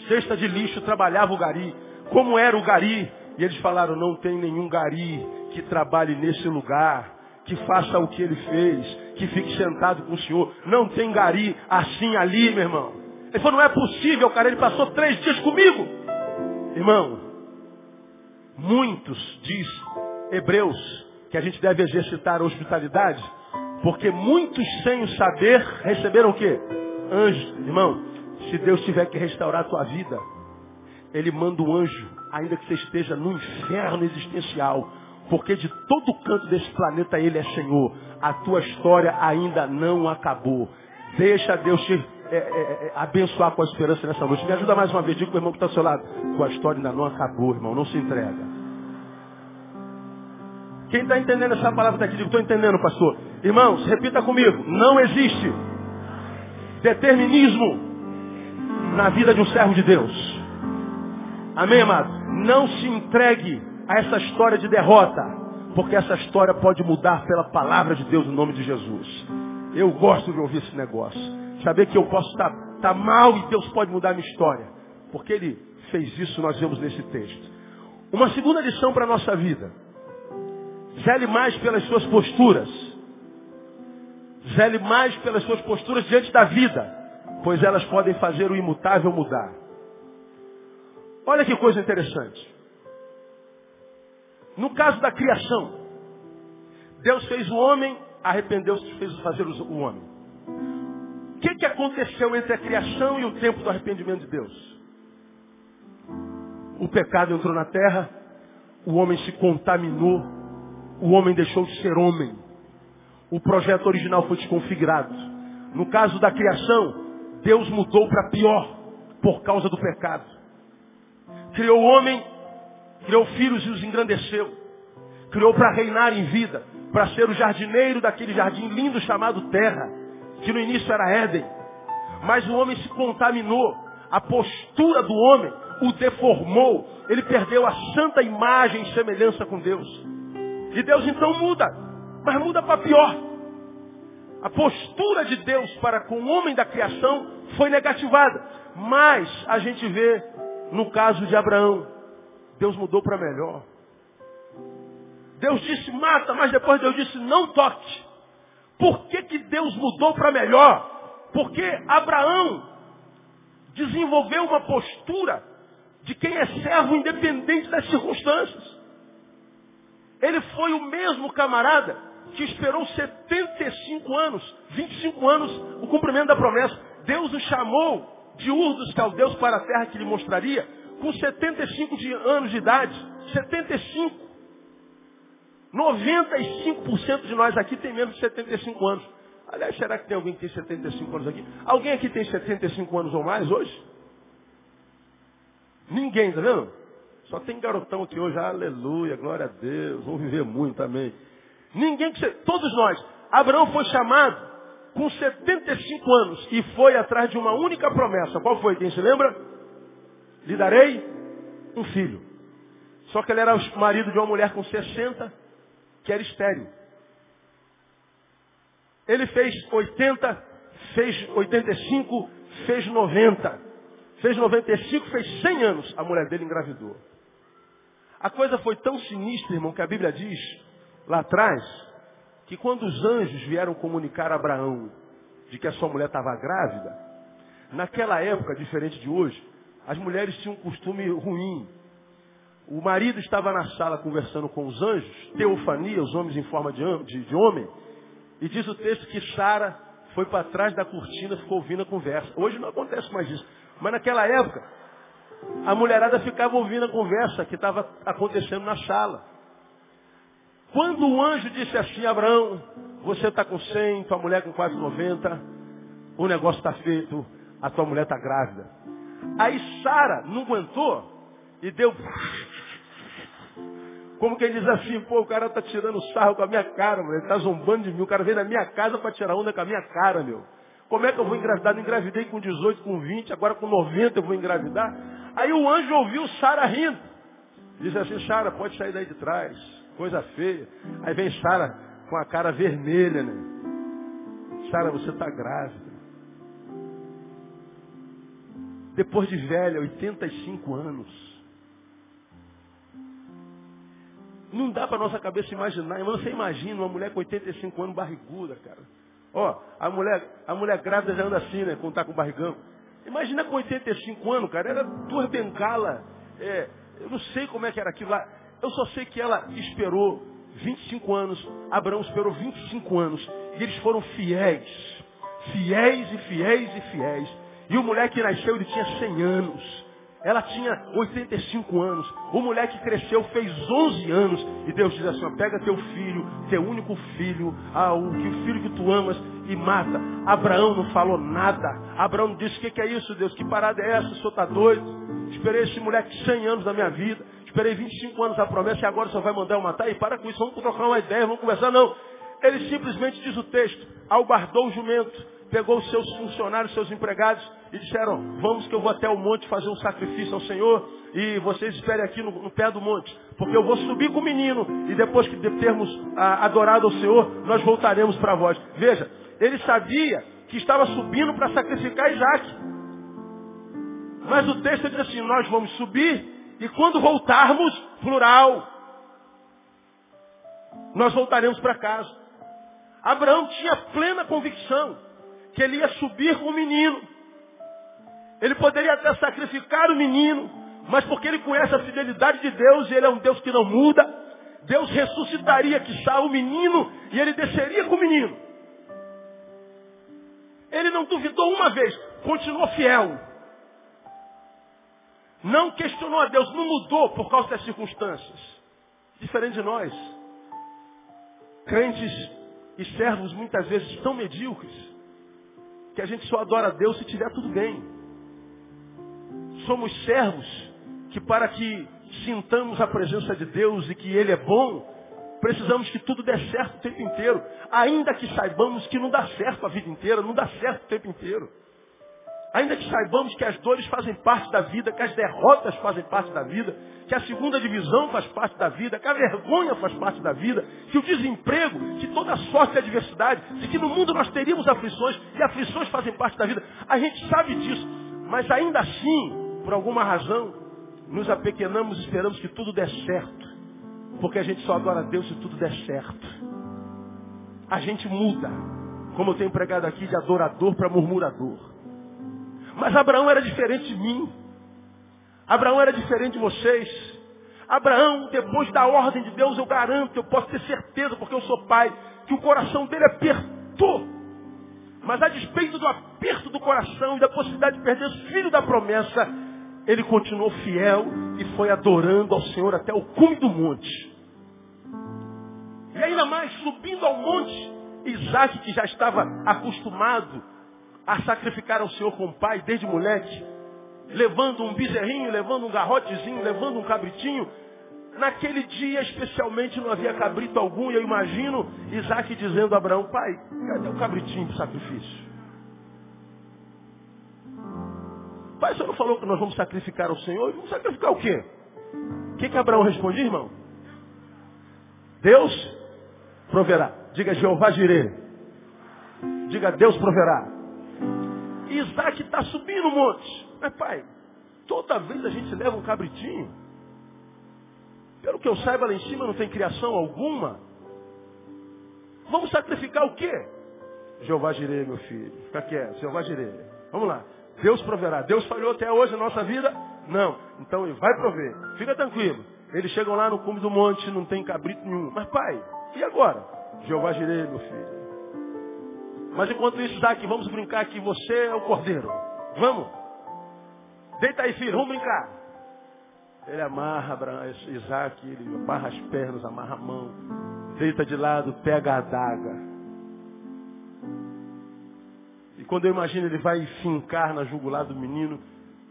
cesta de lixo trabalhava o gari, como era o gari. E eles falaram, não tem nenhum gari que trabalhe nesse lugar, que faça o que ele fez, que fique sentado com o senhor. Não tem gari assim ali, meu irmão. Ele falou, não é possível, cara, ele passou três dias comigo. Irmão, muitos, diz Hebreus, que a gente deve exercitar a hospitalidade, porque muitos sem o saber receberam o quê? Anjos. Irmão, se Deus tiver que restaurar a tua vida, Ele manda um anjo, ainda que você esteja no inferno existencial. Porque de todo canto desse planeta Ele é Senhor. A tua história ainda não acabou. Deixa Deus te é, é, é, abençoar com a esperança nessa noite. Me ajuda mais uma vez, diga para o irmão que está ao seu lado. Tua história ainda não acabou, irmão. Não se entrega. Quem está entendendo essa palavra daqui? Digo, estou entendendo, pastor. Irmãos, repita comigo. Não existe determinismo na vida de um servo de Deus. Amém, amado? Não se entregue a essa história de derrota, porque essa história pode mudar pela palavra de Deus no nome de Jesus. Eu gosto de ouvir esse negócio. Saber que eu posso estar, estar mal e Deus pode mudar a minha história. Porque Ele fez isso, nós vemos nesse texto. Uma segunda lição para a nossa vida. Zele mais pelas suas posturas. Zele mais pelas suas posturas diante da vida, pois elas podem fazer o imutável mudar. Olha que coisa interessante. No caso da criação, Deus fez o homem, arrependeu-se e fez fazer o homem. O que, que aconteceu entre a criação e o tempo do arrependimento de Deus? O pecado entrou na terra, o homem se contaminou o homem deixou de ser homem. O projeto original foi desconfigurado. No caso da criação, Deus mudou para pior por causa do pecado. Criou o homem, criou filhos e os engrandeceu. Criou para reinar em vida, para ser o jardineiro daquele jardim lindo chamado terra, que no início era Éden. Mas o homem se contaminou. A postura do homem o deformou. Ele perdeu a santa imagem e semelhança com Deus. E Deus então muda, mas muda para pior. A postura de Deus para com o homem da criação foi negativada. Mas a gente vê no caso de Abraão, Deus mudou para melhor. Deus disse mata, mas depois Deus disse não toque. Por que, que Deus mudou para melhor? Porque Abraão desenvolveu uma postura de quem é servo independente das circunstâncias. Ele foi o mesmo camarada que esperou 75 anos, 25 anos, o cumprimento da promessa. Deus o chamou de Ur dos Caldeus para a terra que lhe mostraria, com 75 de anos de idade. 75. 95% de nós aqui tem menos de 75 anos. Aliás, será que tem alguém que tem 75 anos aqui? Alguém aqui tem 75 anos ou mais hoje? Ninguém, tá vendo? Só tem garotão aqui hoje, aleluia, glória a Deus, vão viver muito, amém. Ninguém que. Todos nós. Abraão foi chamado com 75 anos e foi atrás de uma única promessa. Qual foi? Quem se lembra? Lhe darei um filho. Só que ele era o marido de uma mulher com 60, que era estéreo. Ele fez 80, fez 85, fez 90. Fez 95, fez 100 anos, a mulher dele engravidou. A coisa foi tão sinistra, irmão, que a Bíblia diz, lá atrás, que quando os anjos vieram comunicar a Abraão de que a sua mulher estava grávida, naquela época, diferente de hoje, as mulheres tinham um costume ruim. O marido estava na sala conversando com os anjos, teofania, os homens em forma de, de, de homem, e diz o texto que Sara foi para trás da cortina, ficou ouvindo a conversa. Hoje não acontece mais isso. Mas naquela época, a mulherada ficava ouvindo a conversa que estava acontecendo na sala. Quando o anjo disse assim, Abraão, você está com 100, tua mulher com quase 90, o negócio está feito, a tua mulher está grávida. Aí Sara não aguentou e deu. Como quem diz assim, pô, o cara está tirando sarro com a minha cara, ele está zombando de mim, o cara veio na minha casa para tirar onda com a minha cara, meu. Como é que eu vou engravidar? Não engravidei com 18, com 20, agora com 90 eu vou engravidar. Aí o anjo ouviu Sara rindo. Disse assim, Sara, pode sair daí de trás. Coisa feia. Aí vem Sara com a cara vermelha, né? Sara, você está grávida. Depois de velha, 85 anos. Não dá para nossa cabeça imaginar. Você imagina uma mulher com 85 anos barriguda, cara. Ó, a mulher, a mulher grávida já anda assim, né? Quando tá com barrigão. Imagina com 85 anos, cara, era duas bengalas. É, eu não sei como é que era aquilo lá. Eu só sei que ela esperou 25 anos, Abraão esperou 25 anos. E eles foram fiéis. Fiéis e fiéis e fiéis. E o moleque nasceu, ele tinha 100 anos. Ela tinha 85 anos. O moleque cresceu, fez 11 anos. E Deus diz assim, pega teu filho, teu único filho, ah, o, o filho que tu amas, e mata. Abraão não falou nada. Abraão disse, o que, que, é isso, Deus? Que parada é essa? O senhor está doido? Esperei esse moleque 100 anos da minha vida. Esperei 25 anos a promessa e agora só vai mandar eu matar? E para com isso, vamos trocar uma ideia, vamos conversar. Não. Ele simplesmente diz o texto, albardou o jumento pegou os seus funcionários, seus empregados e disseram, vamos que eu vou até o monte fazer um sacrifício ao Senhor e vocês esperem aqui no, no pé do monte, porque eu vou subir com o menino e depois que termos ah, adorado ao Senhor, nós voltaremos para vós. Veja, ele sabia que estava subindo para sacrificar Isaac. Mas o texto diz assim, nós vamos subir e quando voltarmos, plural, nós voltaremos para casa. Abraão tinha plena convicção que ele ia subir com o menino. Ele poderia até sacrificar o menino, mas porque ele conhece a fidelidade de Deus, e ele é um Deus que não muda, Deus ressuscitaria que está o menino e ele desceria com o menino. Ele não duvidou uma vez, continuou fiel. Não questionou a Deus, não mudou por causa das circunstâncias. Diferente de nós. Crentes e servos muitas vezes tão medíocres que a gente só adora a Deus se tiver tudo bem. Somos servos que para que sintamos a presença de Deus e que Ele é bom, precisamos que tudo dê certo o tempo inteiro. Ainda que saibamos que não dá certo a vida inteira, não dá certo o tempo inteiro. Ainda que saibamos que as dores fazem parte da vida, que as derrotas fazem parte da vida, que a segunda divisão faz parte da vida, que a vergonha faz parte da vida, que o desemprego, que toda sorte de adversidade, de que no mundo nós teríamos aflições, e aflições fazem parte da vida. A gente sabe disso, mas ainda assim, por alguma razão, nos apequenamos e esperamos que tudo dê certo. Porque a gente só adora a Deus se tudo der certo. A gente muda, como eu tenho pregado aqui, de adorador para murmurador. Mas Abraão era diferente de mim. Abraão era diferente de vocês. Abraão, depois da ordem de Deus, eu garanto, eu posso ter certeza, porque eu sou pai, que o coração dele apertou. Mas a despeito do aperto do coração e da possibilidade de perder o filho da promessa, ele continuou fiel e foi adorando ao Senhor até o cume do monte. E ainda mais, subindo ao monte, Isaac, que já estava acostumado a sacrificar ao Senhor com o pai desde moleque, levando um bezerrinho, levando um garrotezinho, levando um cabritinho. Naquele dia especialmente não havia cabrito algum, e eu imagino Isaac dizendo a Abraão, pai, cadê o cabritinho para sacrifício? Pai, o senhor não falou que nós vamos sacrificar ao Senhor? Vamos sacrificar o quê? O que, que Abraão respondia, irmão? Deus proverá. Diga Jeová Jireh. Diga Deus proverá. Isaac está subindo o monte. Mas pai, toda vez a gente leva um cabritinho. Pelo que eu saiba, lá em cima não tem criação alguma. Vamos sacrificar o quê? Jeová Jirei, meu filho. Fica quieto, Jeová Jirei. Vamos lá. Deus proverá. Deus falhou até hoje na nossa vida? Não. Então ele vai prover. Fica tranquilo. Eles chegam lá no cume do monte, não tem cabrito nenhum. Mas pai, e agora? Jeová Jirei, meu filho. Mas enquanto isso, Isaac, vamos brincar que você é o cordeiro. Vamos? Deita aí, filho, vamos brincar. Ele amarra Isaac, ele amarra as pernas, amarra a mão, deita de lado, pega a adaga. E quando eu imagino ele vai fincar na jugular do menino,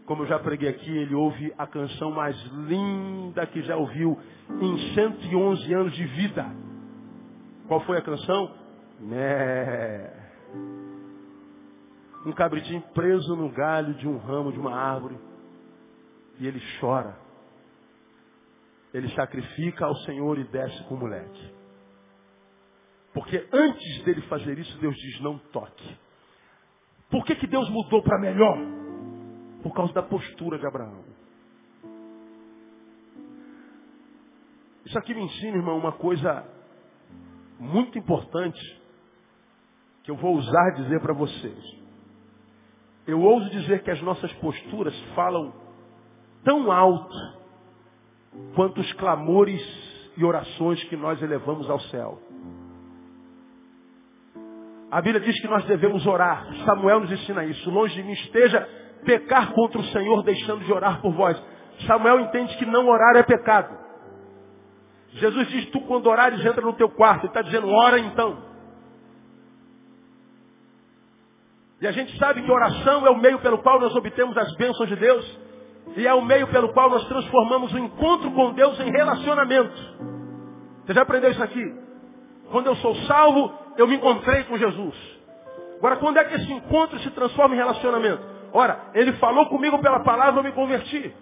como eu já preguei aqui, ele ouve a canção mais linda que já ouviu em 111 anos de vida. Qual foi a canção? Né. Um cabritinho preso no galho de um ramo de uma árvore. E ele chora. Ele sacrifica ao Senhor e desce com o moleque. Porque antes dele fazer isso, Deus diz, não toque. Por que, que Deus mudou para melhor? Por causa da postura de Abraão. Isso aqui me ensina, irmão, uma coisa muito importante que eu vou usar dizer para vocês. Eu ouso dizer que as nossas posturas falam tão alto quanto os clamores e orações que nós elevamos ao céu. A Bíblia diz que nós devemos orar. Samuel nos ensina isso. Longe de mim esteja pecar contra o Senhor, deixando de orar por vós. Samuel entende que não orar é pecado. Jesus diz, tu quando orares entra no teu quarto. Ele está dizendo, ora então. E a gente sabe que oração é o meio pelo qual nós obtemos as bênçãos de Deus. E é o meio pelo qual nós transformamos o encontro com Deus em relacionamento. Você já aprendeu isso aqui? Quando eu sou salvo, eu me encontrei com Jesus. Agora, quando é que esse encontro se transforma em relacionamento? Ora, ele falou comigo pela palavra, eu me converti.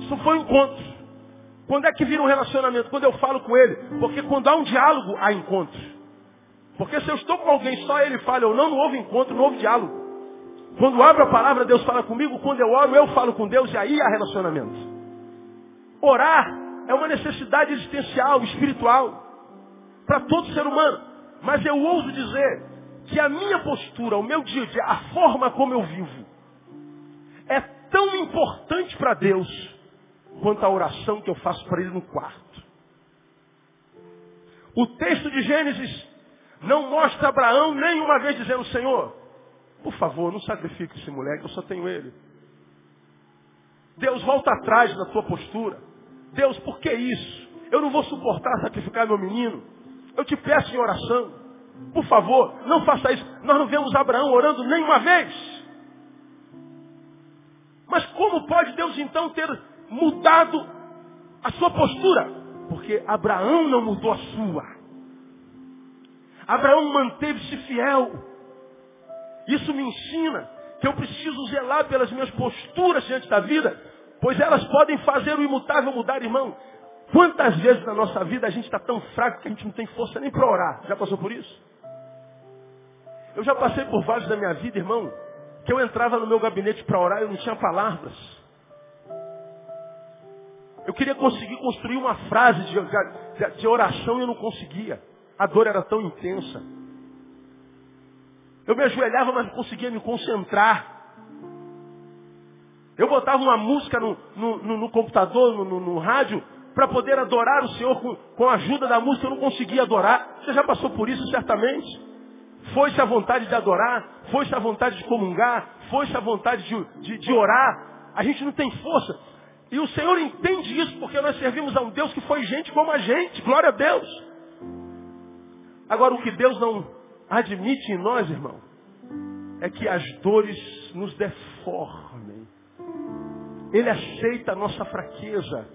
Isso foi um encontro. Quando é que vira um relacionamento? Quando eu falo com ele. Porque quando há um diálogo, há encontro. Porque se eu estou com alguém, só ele fala ou não, não houve encontro, não houve diálogo. Quando abro a palavra, Deus fala comigo. Quando eu oro, eu falo com Deus e aí há relacionamento. Orar é uma necessidade existencial, espiritual, para todo ser humano. Mas eu ouso dizer que a minha postura, o meu dia a dia, a forma como eu vivo, é tão importante para Deus quanto a oração que eu faço para Ele no quarto. O texto de Gênesis não mostra Abraão nenhuma vez dizendo, Senhor, por favor, não sacrifique esse moleque, eu só tenho ele. Deus, volta atrás na tua postura. Deus, por que isso? Eu não vou suportar sacrificar meu menino. Eu te peço em oração. Por favor, não faça isso. Nós não vemos Abraão orando nenhuma vez. Mas como pode Deus então ter mudado a sua postura, porque Abraão não mudou a sua. Abraão manteve-se fiel. Isso me ensina que eu preciso zelar pelas minhas posturas diante da vida, pois elas podem fazer o imutável mudar, irmão. Quantas vezes na nossa vida a gente está tão fraco que a gente não tem força nem para orar? Já passou por isso? Eu já passei por vários da minha vida, irmão, que eu entrava no meu gabinete para orar e eu não tinha palavras. Eu queria conseguir construir uma frase de, de, de oração e eu não conseguia. A dor era tão intensa. Eu me ajoelhava, mas não conseguia me concentrar. Eu botava uma música no, no, no, no computador, no, rádio, para poder adorar o Senhor com, com a ajuda da música. Eu não conseguia adorar. Você já passou por isso, certamente. Foi-se a vontade de adorar, foi-se a vontade de comungar, foi-se a vontade de, de, de orar. A gente não tem força. E o Senhor entende isso porque nós servimos a um Deus que foi gente como a gente. Glória a Deus. Agora, o que Deus não admite em nós, irmão, é que as dores nos deformem. Ele aceita a nossa fraqueza,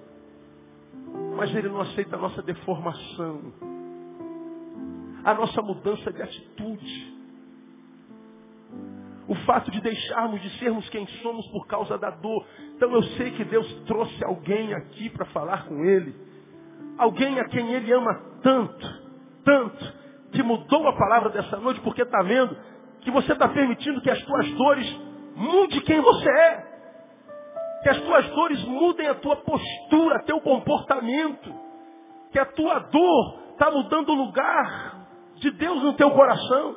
mas ele não aceita a nossa deformação a nossa mudança de atitude. O fato de deixarmos de sermos quem somos por causa da dor. Então eu sei que Deus trouxe alguém aqui para falar com Ele. Alguém a quem Ele ama tanto, tanto, que mudou a palavra dessa noite porque está vendo que você está permitindo que as tuas dores mude quem você é. Que as tuas dores mudem a tua postura, teu comportamento. Que a tua dor está mudando o lugar de Deus no teu coração.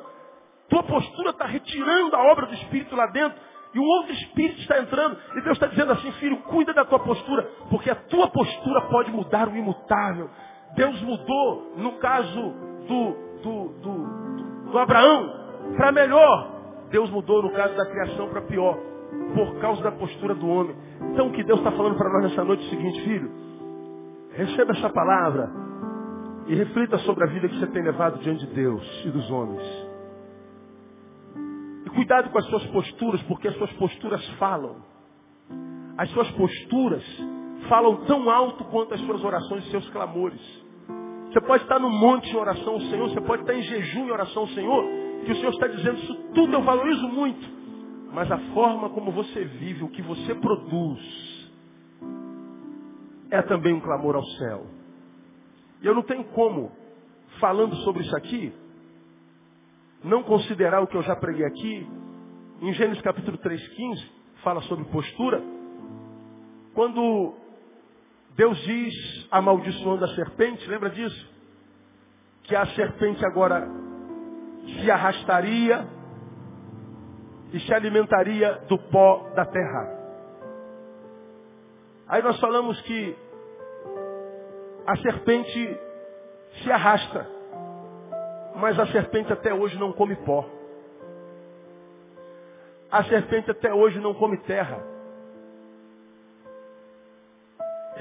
Tua postura está retirando a obra do Espírito lá dentro. E um outro Espírito está entrando. E Deus está dizendo assim, filho, cuida da tua postura. Porque a tua postura pode mudar o imutável. Deus mudou no caso do, do, do, do Abraão para melhor. Deus mudou no caso da criação para pior. Por causa da postura do homem. Então o que Deus está falando para nós nessa noite é o seguinte, filho. Receba essa palavra e reflita sobre a vida que você tem levado diante de Deus e dos homens. E cuidado com as suas posturas, porque as suas posturas falam. As suas posturas falam tão alto quanto as suas orações e seus clamores. Você pode estar no monte em oração ao Senhor, você pode estar em jejum em oração ao Senhor, que o Senhor está dizendo, isso tudo eu valorizo muito. Mas a forma como você vive, o que você produz, é também um clamor ao céu. E eu não tenho como, falando sobre isso aqui, não considerar o que eu já preguei aqui. Em Gênesis capítulo 3,15, fala sobre postura. Quando Deus diz amaldiçoando a serpente, lembra disso? Que a serpente agora se arrastaria e se alimentaria do pó da terra. Aí nós falamos que a serpente se arrasta, mas a serpente até hoje não come pó. A serpente até hoje não come terra.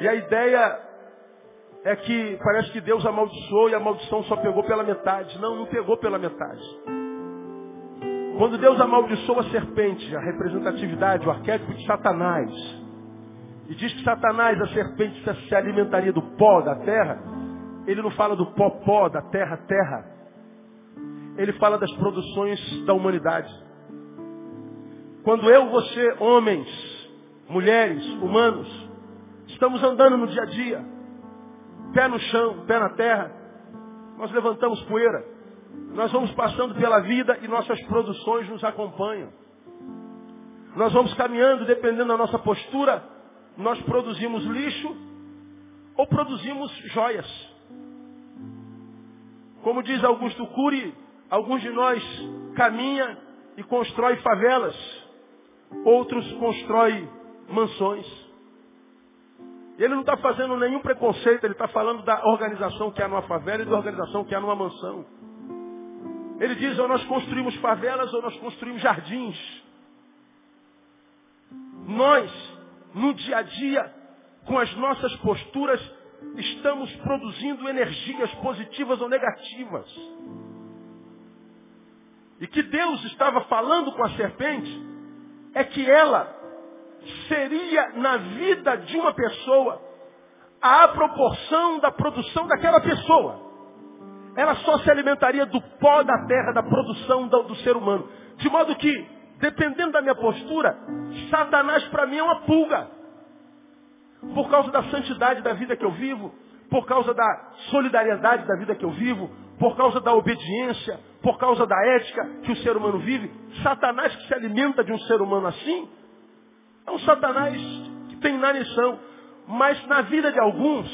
E a ideia é que parece que Deus amaldiçoou e a maldição só pegou pela metade. Não, não pegou pela metade. Quando Deus amaldiçoou a serpente, a representatividade, o arquétipo de Satanás, e diz que Satanás, a serpente, se alimentaria do pó da terra. Ele não fala do pó, pó, da terra, terra. Ele fala das produções da humanidade. Quando eu, você, homens, mulheres, humanos, estamos andando no dia a dia, pé no chão, pé na terra, nós levantamos poeira. Nós vamos passando pela vida e nossas produções nos acompanham. Nós vamos caminhando, dependendo da nossa postura, nós produzimos lixo ou produzimos joias. Como diz Augusto Cury, alguns de nós caminha e constrói favelas, outros constrói mansões. Ele não está fazendo nenhum preconceito, ele está falando da organização que há numa favela e da organização que há numa mansão. Ele diz, ou nós construímos favelas ou nós construímos jardins. Nós no dia a dia, com as nossas posturas, estamos produzindo energias positivas ou negativas. E que Deus estava falando com a serpente é que ela seria na vida de uma pessoa à proporção da produção daquela pessoa. Ela só se alimentaria do pó da terra, da produção do, do ser humano. De modo que, dependendo da minha postura, Satanás para mim é uma pulga. Por causa da santidade da vida que eu vivo, por causa da solidariedade da vida que eu vivo, por causa da obediência, por causa da ética que o ser humano vive, Satanás que se alimenta de um ser humano assim, é um Satanás que tem inanição. Mas na vida de alguns,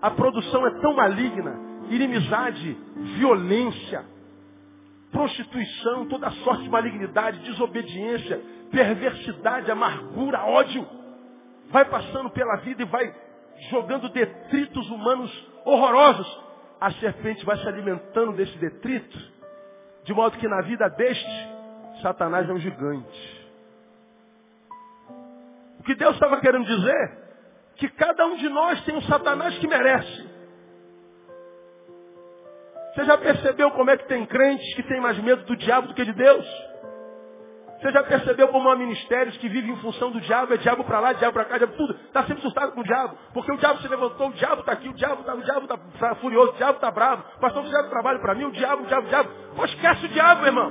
a produção é tão maligna, inimizade, violência, prostituição, toda sorte de malignidade, desobediência, perversidade, amargura, ódio, vai passando pela vida e vai jogando detritos humanos horrorosos. A serpente vai se alimentando desse detrito, de modo que na vida deste, Satanás é um gigante. O que Deus estava querendo dizer que cada um de nós tem um Satanás que merece. Você já percebeu como é que tem crentes que têm mais medo do diabo do que de Deus? Você já percebeu como há ministérios que vivem em função do diabo, é diabo para lá, diabo para cá, diabo tudo, está sempre assustado com o diabo, porque o diabo se levantou, o diabo está aqui, o diabo está, diabo está furioso, o diabo está bravo, o pastor fizeram trabalho para mim, o diabo, o diabo, o diabo. Pô, esquece o diabo, irmão.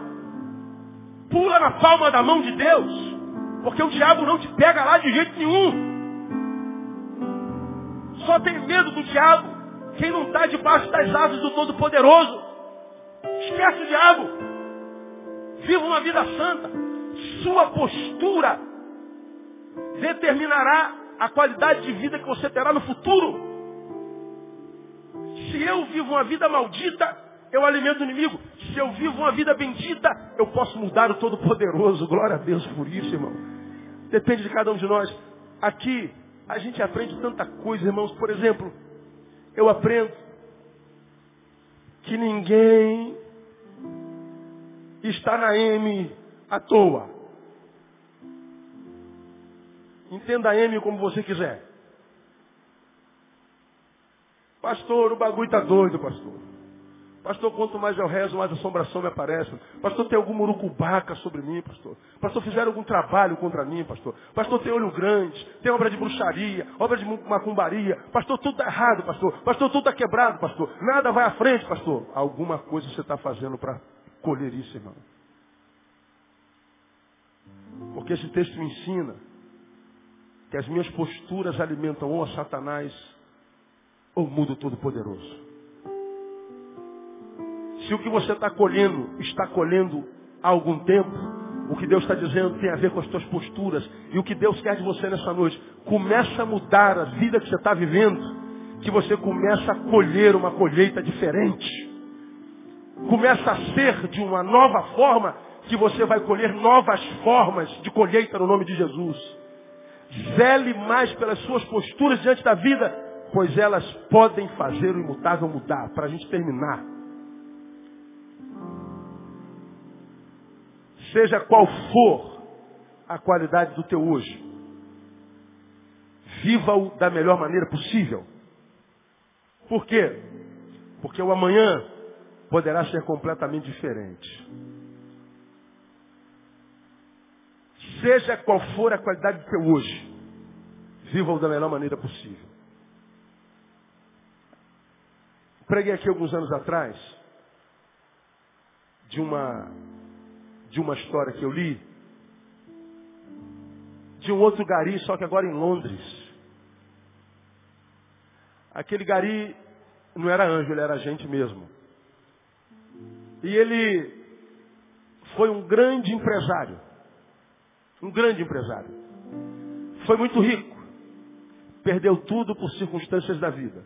Pula na palma da mão de Deus, porque o diabo não te pega lá de jeito nenhum. Só tem medo do diabo quem não está debaixo das asas do Todo-Poderoso. Esquece o diabo. Viva uma vida santa sua postura determinará a qualidade de vida que você terá no futuro. Se eu vivo uma vida maldita, eu alimento o inimigo. Se eu vivo uma vida bendita, eu posso mudar o Todo-Poderoso. Glória a Deus por isso, irmão. Depende de cada um de nós. Aqui, a gente aprende tanta coisa, irmãos. Por exemplo, eu aprendo que ninguém está na M à toa. Entenda a M como você quiser. Pastor, o bagulho está doido, pastor. Pastor, quanto mais eu rezo, mais assombração me aparece. Pastor, tem algum murucubaca sobre mim, pastor. Pastor, fizeram algum trabalho contra mim, pastor. Pastor, tem olho grande, tem obra de bruxaria, obra de macumbaria. Pastor, tudo está errado, pastor. Pastor, tudo está quebrado, pastor. Nada vai à frente, pastor. Alguma coisa você está fazendo para colher isso, irmão. Porque esse texto me ensina que as minhas posturas alimentam ou a Satanás ou o mundo todo-poderoso. Se o que você está colhendo está colhendo há algum tempo, o que Deus está dizendo tem a ver com as suas posturas. E o que Deus quer de você nessa noite, começa a mudar a vida que você está vivendo, que você começa a colher uma colheita diferente. Começa a ser de uma nova forma que você vai colher novas formas de colheita no nome de Jesus. Zele mais pelas suas posturas diante da vida, pois elas podem fazer o imutável mudar. Para a gente terminar. Seja qual for a qualidade do teu hoje, viva-o da melhor maneira possível. Por quê? Porque o amanhã poderá ser completamente diferente. Seja qual for a qualidade do teu hoje, viva-o da melhor maneira possível. Preguei aqui alguns anos atrás de uma de uma história que eu li de um outro gari, só que agora em Londres. Aquele gari não era anjo, ele era gente mesmo. E ele foi um grande empresário. Um grande empresário. Foi muito rico. Perdeu tudo por circunstâncias da vida.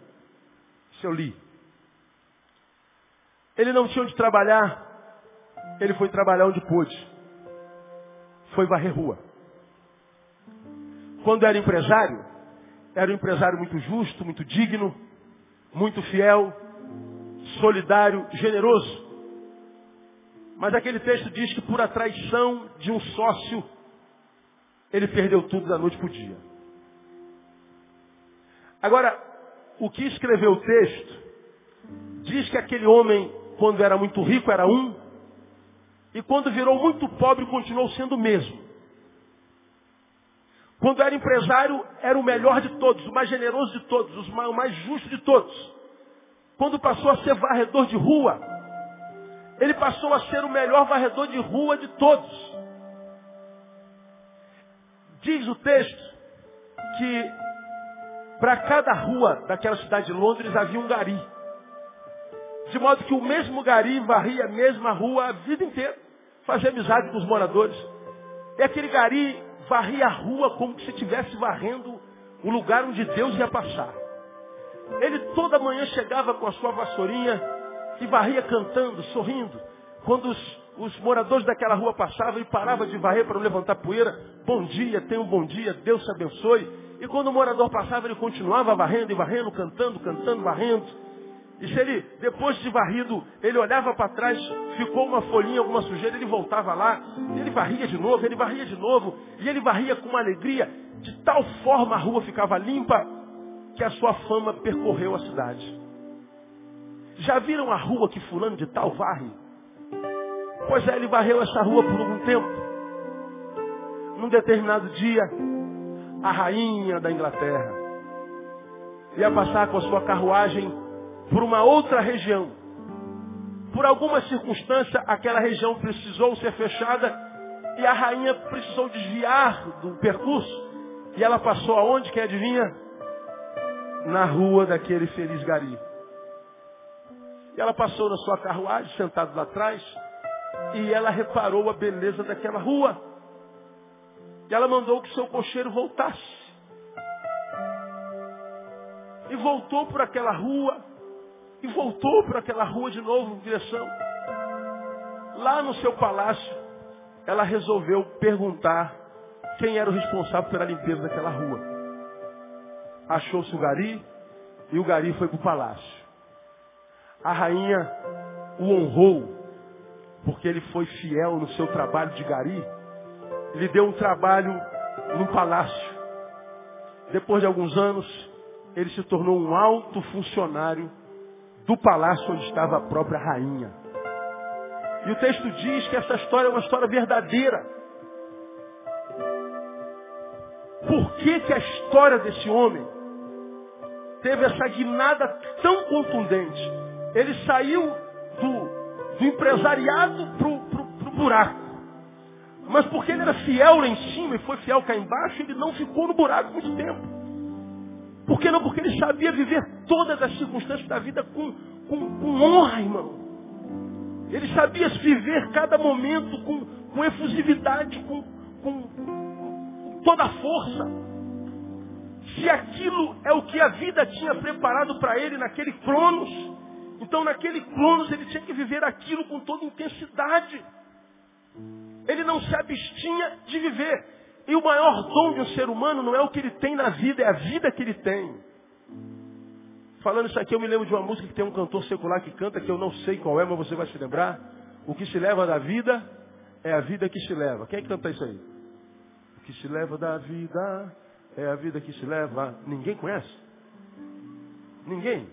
Isso eu li. Ele não tinha onde trabalhar. Ele foi trabalhar onde pôde. Foi varrer rua. Quando era empresário, era um empresário muito justo, muito digno, muito fiel, solidário, generoso. Mas aquele texto diz que por a traição de um sócio, ele perdeu tudo da noite para o dia. Agora, o que escreveu o texto diz que aquele homem, quando era muito rico, era um, e quando virou muito pobre, continuou sendo o mesmo. Quando era empresário, era o melhor de todos, o mais generoso de todos, o mais justo de todos. Quando passou a ser varredor de rua, ele passou a ser o melhor varredor de rua de todos. Diz o texto que para cada rua daquela cidade de Londres havia um gari. De modo que o mesmo gari varria a mesma rua a vida inteira. Fazia amizade com os moradores. E aquele gari varria a rua como se estivesse varrendo o lugar onde Deus ia passar. Ele toda manhã chegava com a sua vassourinha e varria cantando, sorrindo. Quando os, os moradores daquela rua passavam, ele parava de varrer para levantar poeira. Bom dia, tenha um bom dia, Deus te abençoe. E quando o morador passava, ele continuava varrendo e varrendo, cantando, cantando, varrendo. E se ele, depois de varrido, ele olhava para trás, ficou uma folhinha, alguma sujeira, ele voltava lá, ele varria de novo, ele varria de novo, e ele varria com uma alegria, de tal forma a rua ficava limpa, que a sua fama percorreu a cidade. Já viram a rua que fulano de tal varre? Pois é, ele varreu essa rua por algum tempo. Num determinado dia, a rainha da Inglaterra ia passar com a sua carruagem por uma outra região. Por alguma circunstância, aquela região precisou ser fechada e a rainha precisou desviar do percurso. E ela passou aonde? Quem adivinha? Na rua daquele feliz gari. E ela passou na sua carruagem, sentado lá atrás, e ela reparou a beleza daquela rua. E ela mandou que seu cocheiro voltasse. E voltou por aquela rua, e voltou por aquela rua de novo em direção. Lá no seu palácio, ela resolveu perguntar quem era o responsável pela limpeza daquela rua. Achou-se o gari e o gari foi para o palácio. A rainha o honrou porque ele foi fiel no seu trabalho de gari. Ele deu um trabalho no palácio. Depois de alguns anos, ele se tornou um alto funcionário do palácio onde estava a própria rainha. E o texto diz que essa história é uma história verdadeira. Por que, que a história desse homem teve essa guinada tão contundente? Ele saiu do, do empresariado para o buraco. Mas porque ele era fiel lá em cima e foi fiel cá embaixo, ele não ficou no buraco muito tempo. Por que não? Porque ele sabia viver todas as circunstâncias da vida com, com, com honra, irmão. Ele sabia viver cada momento com, com efusividade, com, com, com toda a força. Se aquilo é o que a vida tinha preparado para ele naquele cronos, então naquele cronos ele tinha que viver aquilo com toda intensidade. Ele não se abstinha de viver. E o maior dom de um ser humano não é o que ele tem na vida, é a vida que ele tem. Falando isso aqui, eu me lembro de uma música que tem um cantor secular que canta, que eu não sei qual é, mas você vai se lembrar. O que se leva da vida é a vida que se leva. Quem é que canta isso aí? O que se leva da vida é a vida que se leva. Ninguém conhece? Ninguém?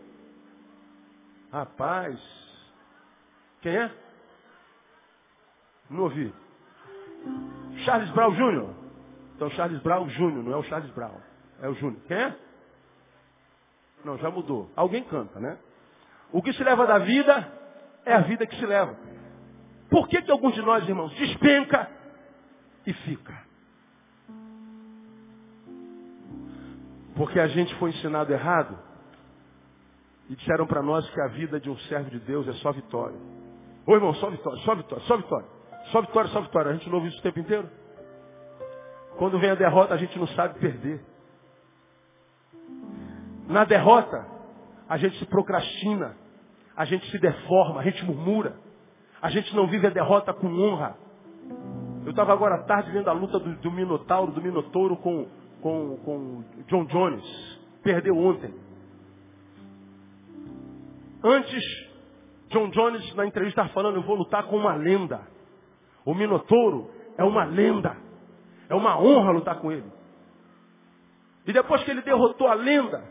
Rapaz. Quem é? Não ouvi. Charles Brown Jr. Então Charles Brown Júnior, não é o Charles Brown. É o Júnior. Quem é? Não, já mudou. Alguém canta, né? O que se leva da vida é a vida que se leva. Por que, que alguns de nós, irmãos, despenca e fica? Porque a gente foi ensinado errado e disseram para nós que a vida de um servo de Deus é só vitória. Ô irmão, só vitória, só vitória, só vitória. Só vitória, só vitória. A gente não ouve isso o tempo inteiro? Quando vem a derrota, a gente não sabe perder. Na derrota, a gente se procrastina, a gente se deforma, a gente murmura, a gente não vive a derrota com honra. Eu estava agora à tarde vendo a luta do, do Minotauro, do Minotouro com, com, com John Jones. Perdeu ontem. Antes, John Jones na entrevista estava falando, eu vou lutar com uma lenda. O Minotouro é uma lenda. É uma honra lutar com ele. E depois que ele derrotou a lenda,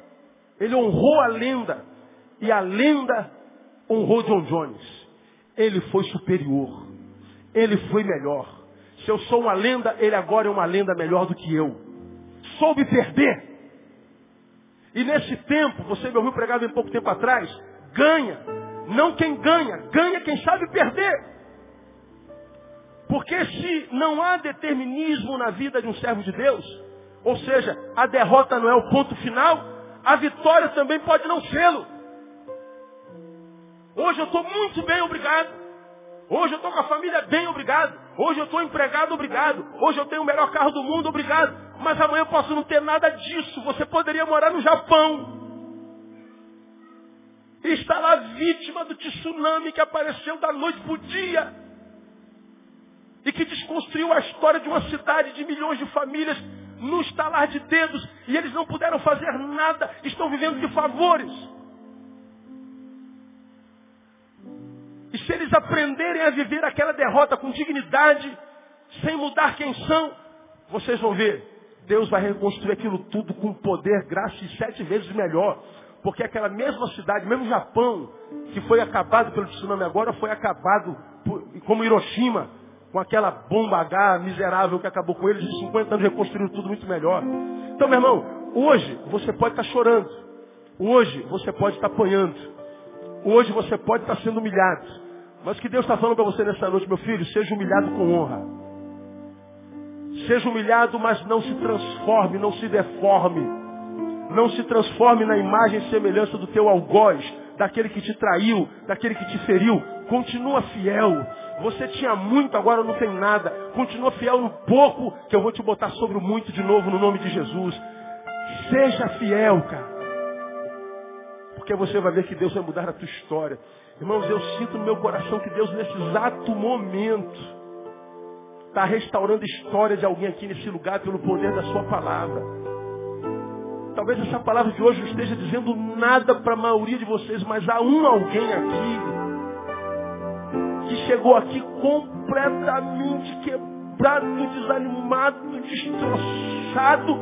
ele honrou a lenda. E a lenda honrou John Jones. Ele foi superior. Ele foi melhor. Se eu sou uma lenda, ele agora é uma lenda melhor do que eu. soube perder. E nesse tempo, você me ouviu pregado em pouco tempo atrás, ganha. Não quem ganha, ganha quem sabe perder. Porque se não há determinismo na vida de um servo de Deus, ou seja, a derrota não é o ponto final, a vitória também pode não sê-lo. Hoje eu estou muito bem, obrigado. Hoje eu estou com a família bem, obrigado. Hoje eu estou empregado, obrigado. Hoje eu tenho o melhor carro do mundo, obrigado. Mas amanhã eu posso não ter nada disso. Você poderia morar no Japão. E está lá vítima do tsunami que apareceu da noite para o dia. E que desconstruiu a história de uma cidade de milhões de famílias no estalar de dedos. E eles não puderam fazer nada. Estão vivendo de favores. E se eles aprenderem a viver aquela derrota com dignidade, sem mudar quem são, vocês vão ver. Deus vai reconstruir aquilo tudo com poder, graça e sete vezes melhor. Porque aquela mesma cidade, mesmo Japão, que foi acabado pelo tsunami agora, foi acabado por, como Hiroshima, com aquela bomba H miserável que acabou com eles, e 50 anos reconstruindo tudo muito melhor. Então, meu irmão, hoje você pode estar chorando. Hoje você pode estar apanhando. Hoje você pode estar sendo humilhado. Mas o que Deus está falando para você nessa noite, meu filho, seja humilhado com honra. Seja humilhado, mas não se transforme, não se deforme. Não se transforme na imagem e semelhança do teu algoz, daquele que te traiu, daquele que te feriu. Continua fiel. Você tinha muito, agora não tem nada. Continua fiel no pouco, que eu vou te botar sobre o muito de novo no nome de Jesus. Seja fiel, cara. Porque você vai ver que Deus vai mudar a tua história. Irmãos, eu sinto no meu coração que Deus, nesse exato momento, está restaurando a história de alguém aqui nesse lugar pelo poder da sua palavra. Talvez essa palavra de hoje não esteja dizendo nada para a maioria de vocês, mas há um alguém aqui que chegou aqui completamente quebrado, desanimado, destroçado,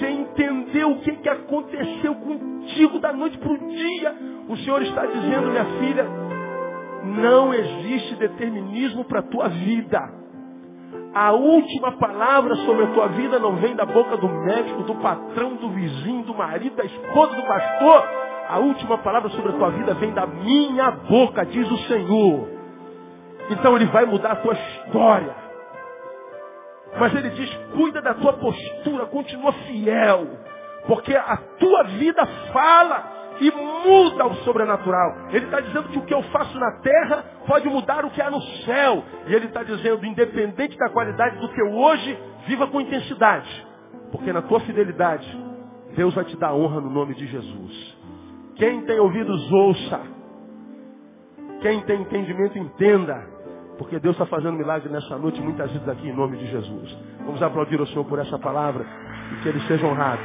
sem entender o que, que aconteceu contigo da noite para o dia. O Senhor está dizendo, minha filha, não existe determinismo para a tua vida. A última palavra sobre a tua vida não vem da boca do médico, do patrão, do vizinho, do marido, da esposa, do pastor. A última palavra sobre a tua vida vem da minha boca, diz o Senhor. Então ele vai mudar a tua história. Mas ele diz, cuida da tua postura, continua fiel. Porque a tua vida fala e muda o sobrenatural. Ele está dizendo que o que eu faço na terra pode mudar o que há no céu. E ele está dizendo, independente da qualidade do teu hoje, viva com intensidade. Porque na tua fidelidade, Deus vai te dar honra no nome de Jesus. Quem tem ouvidos, ouça. Quem tem entendimento, entenda. Porque Deus está fazendo milagre nessa noite, muitas vezes aqui em nome de Jesus. Vamos aplaudir o Senhor por essa palavra e que Ele seja honrado.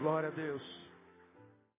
Glória a Deus.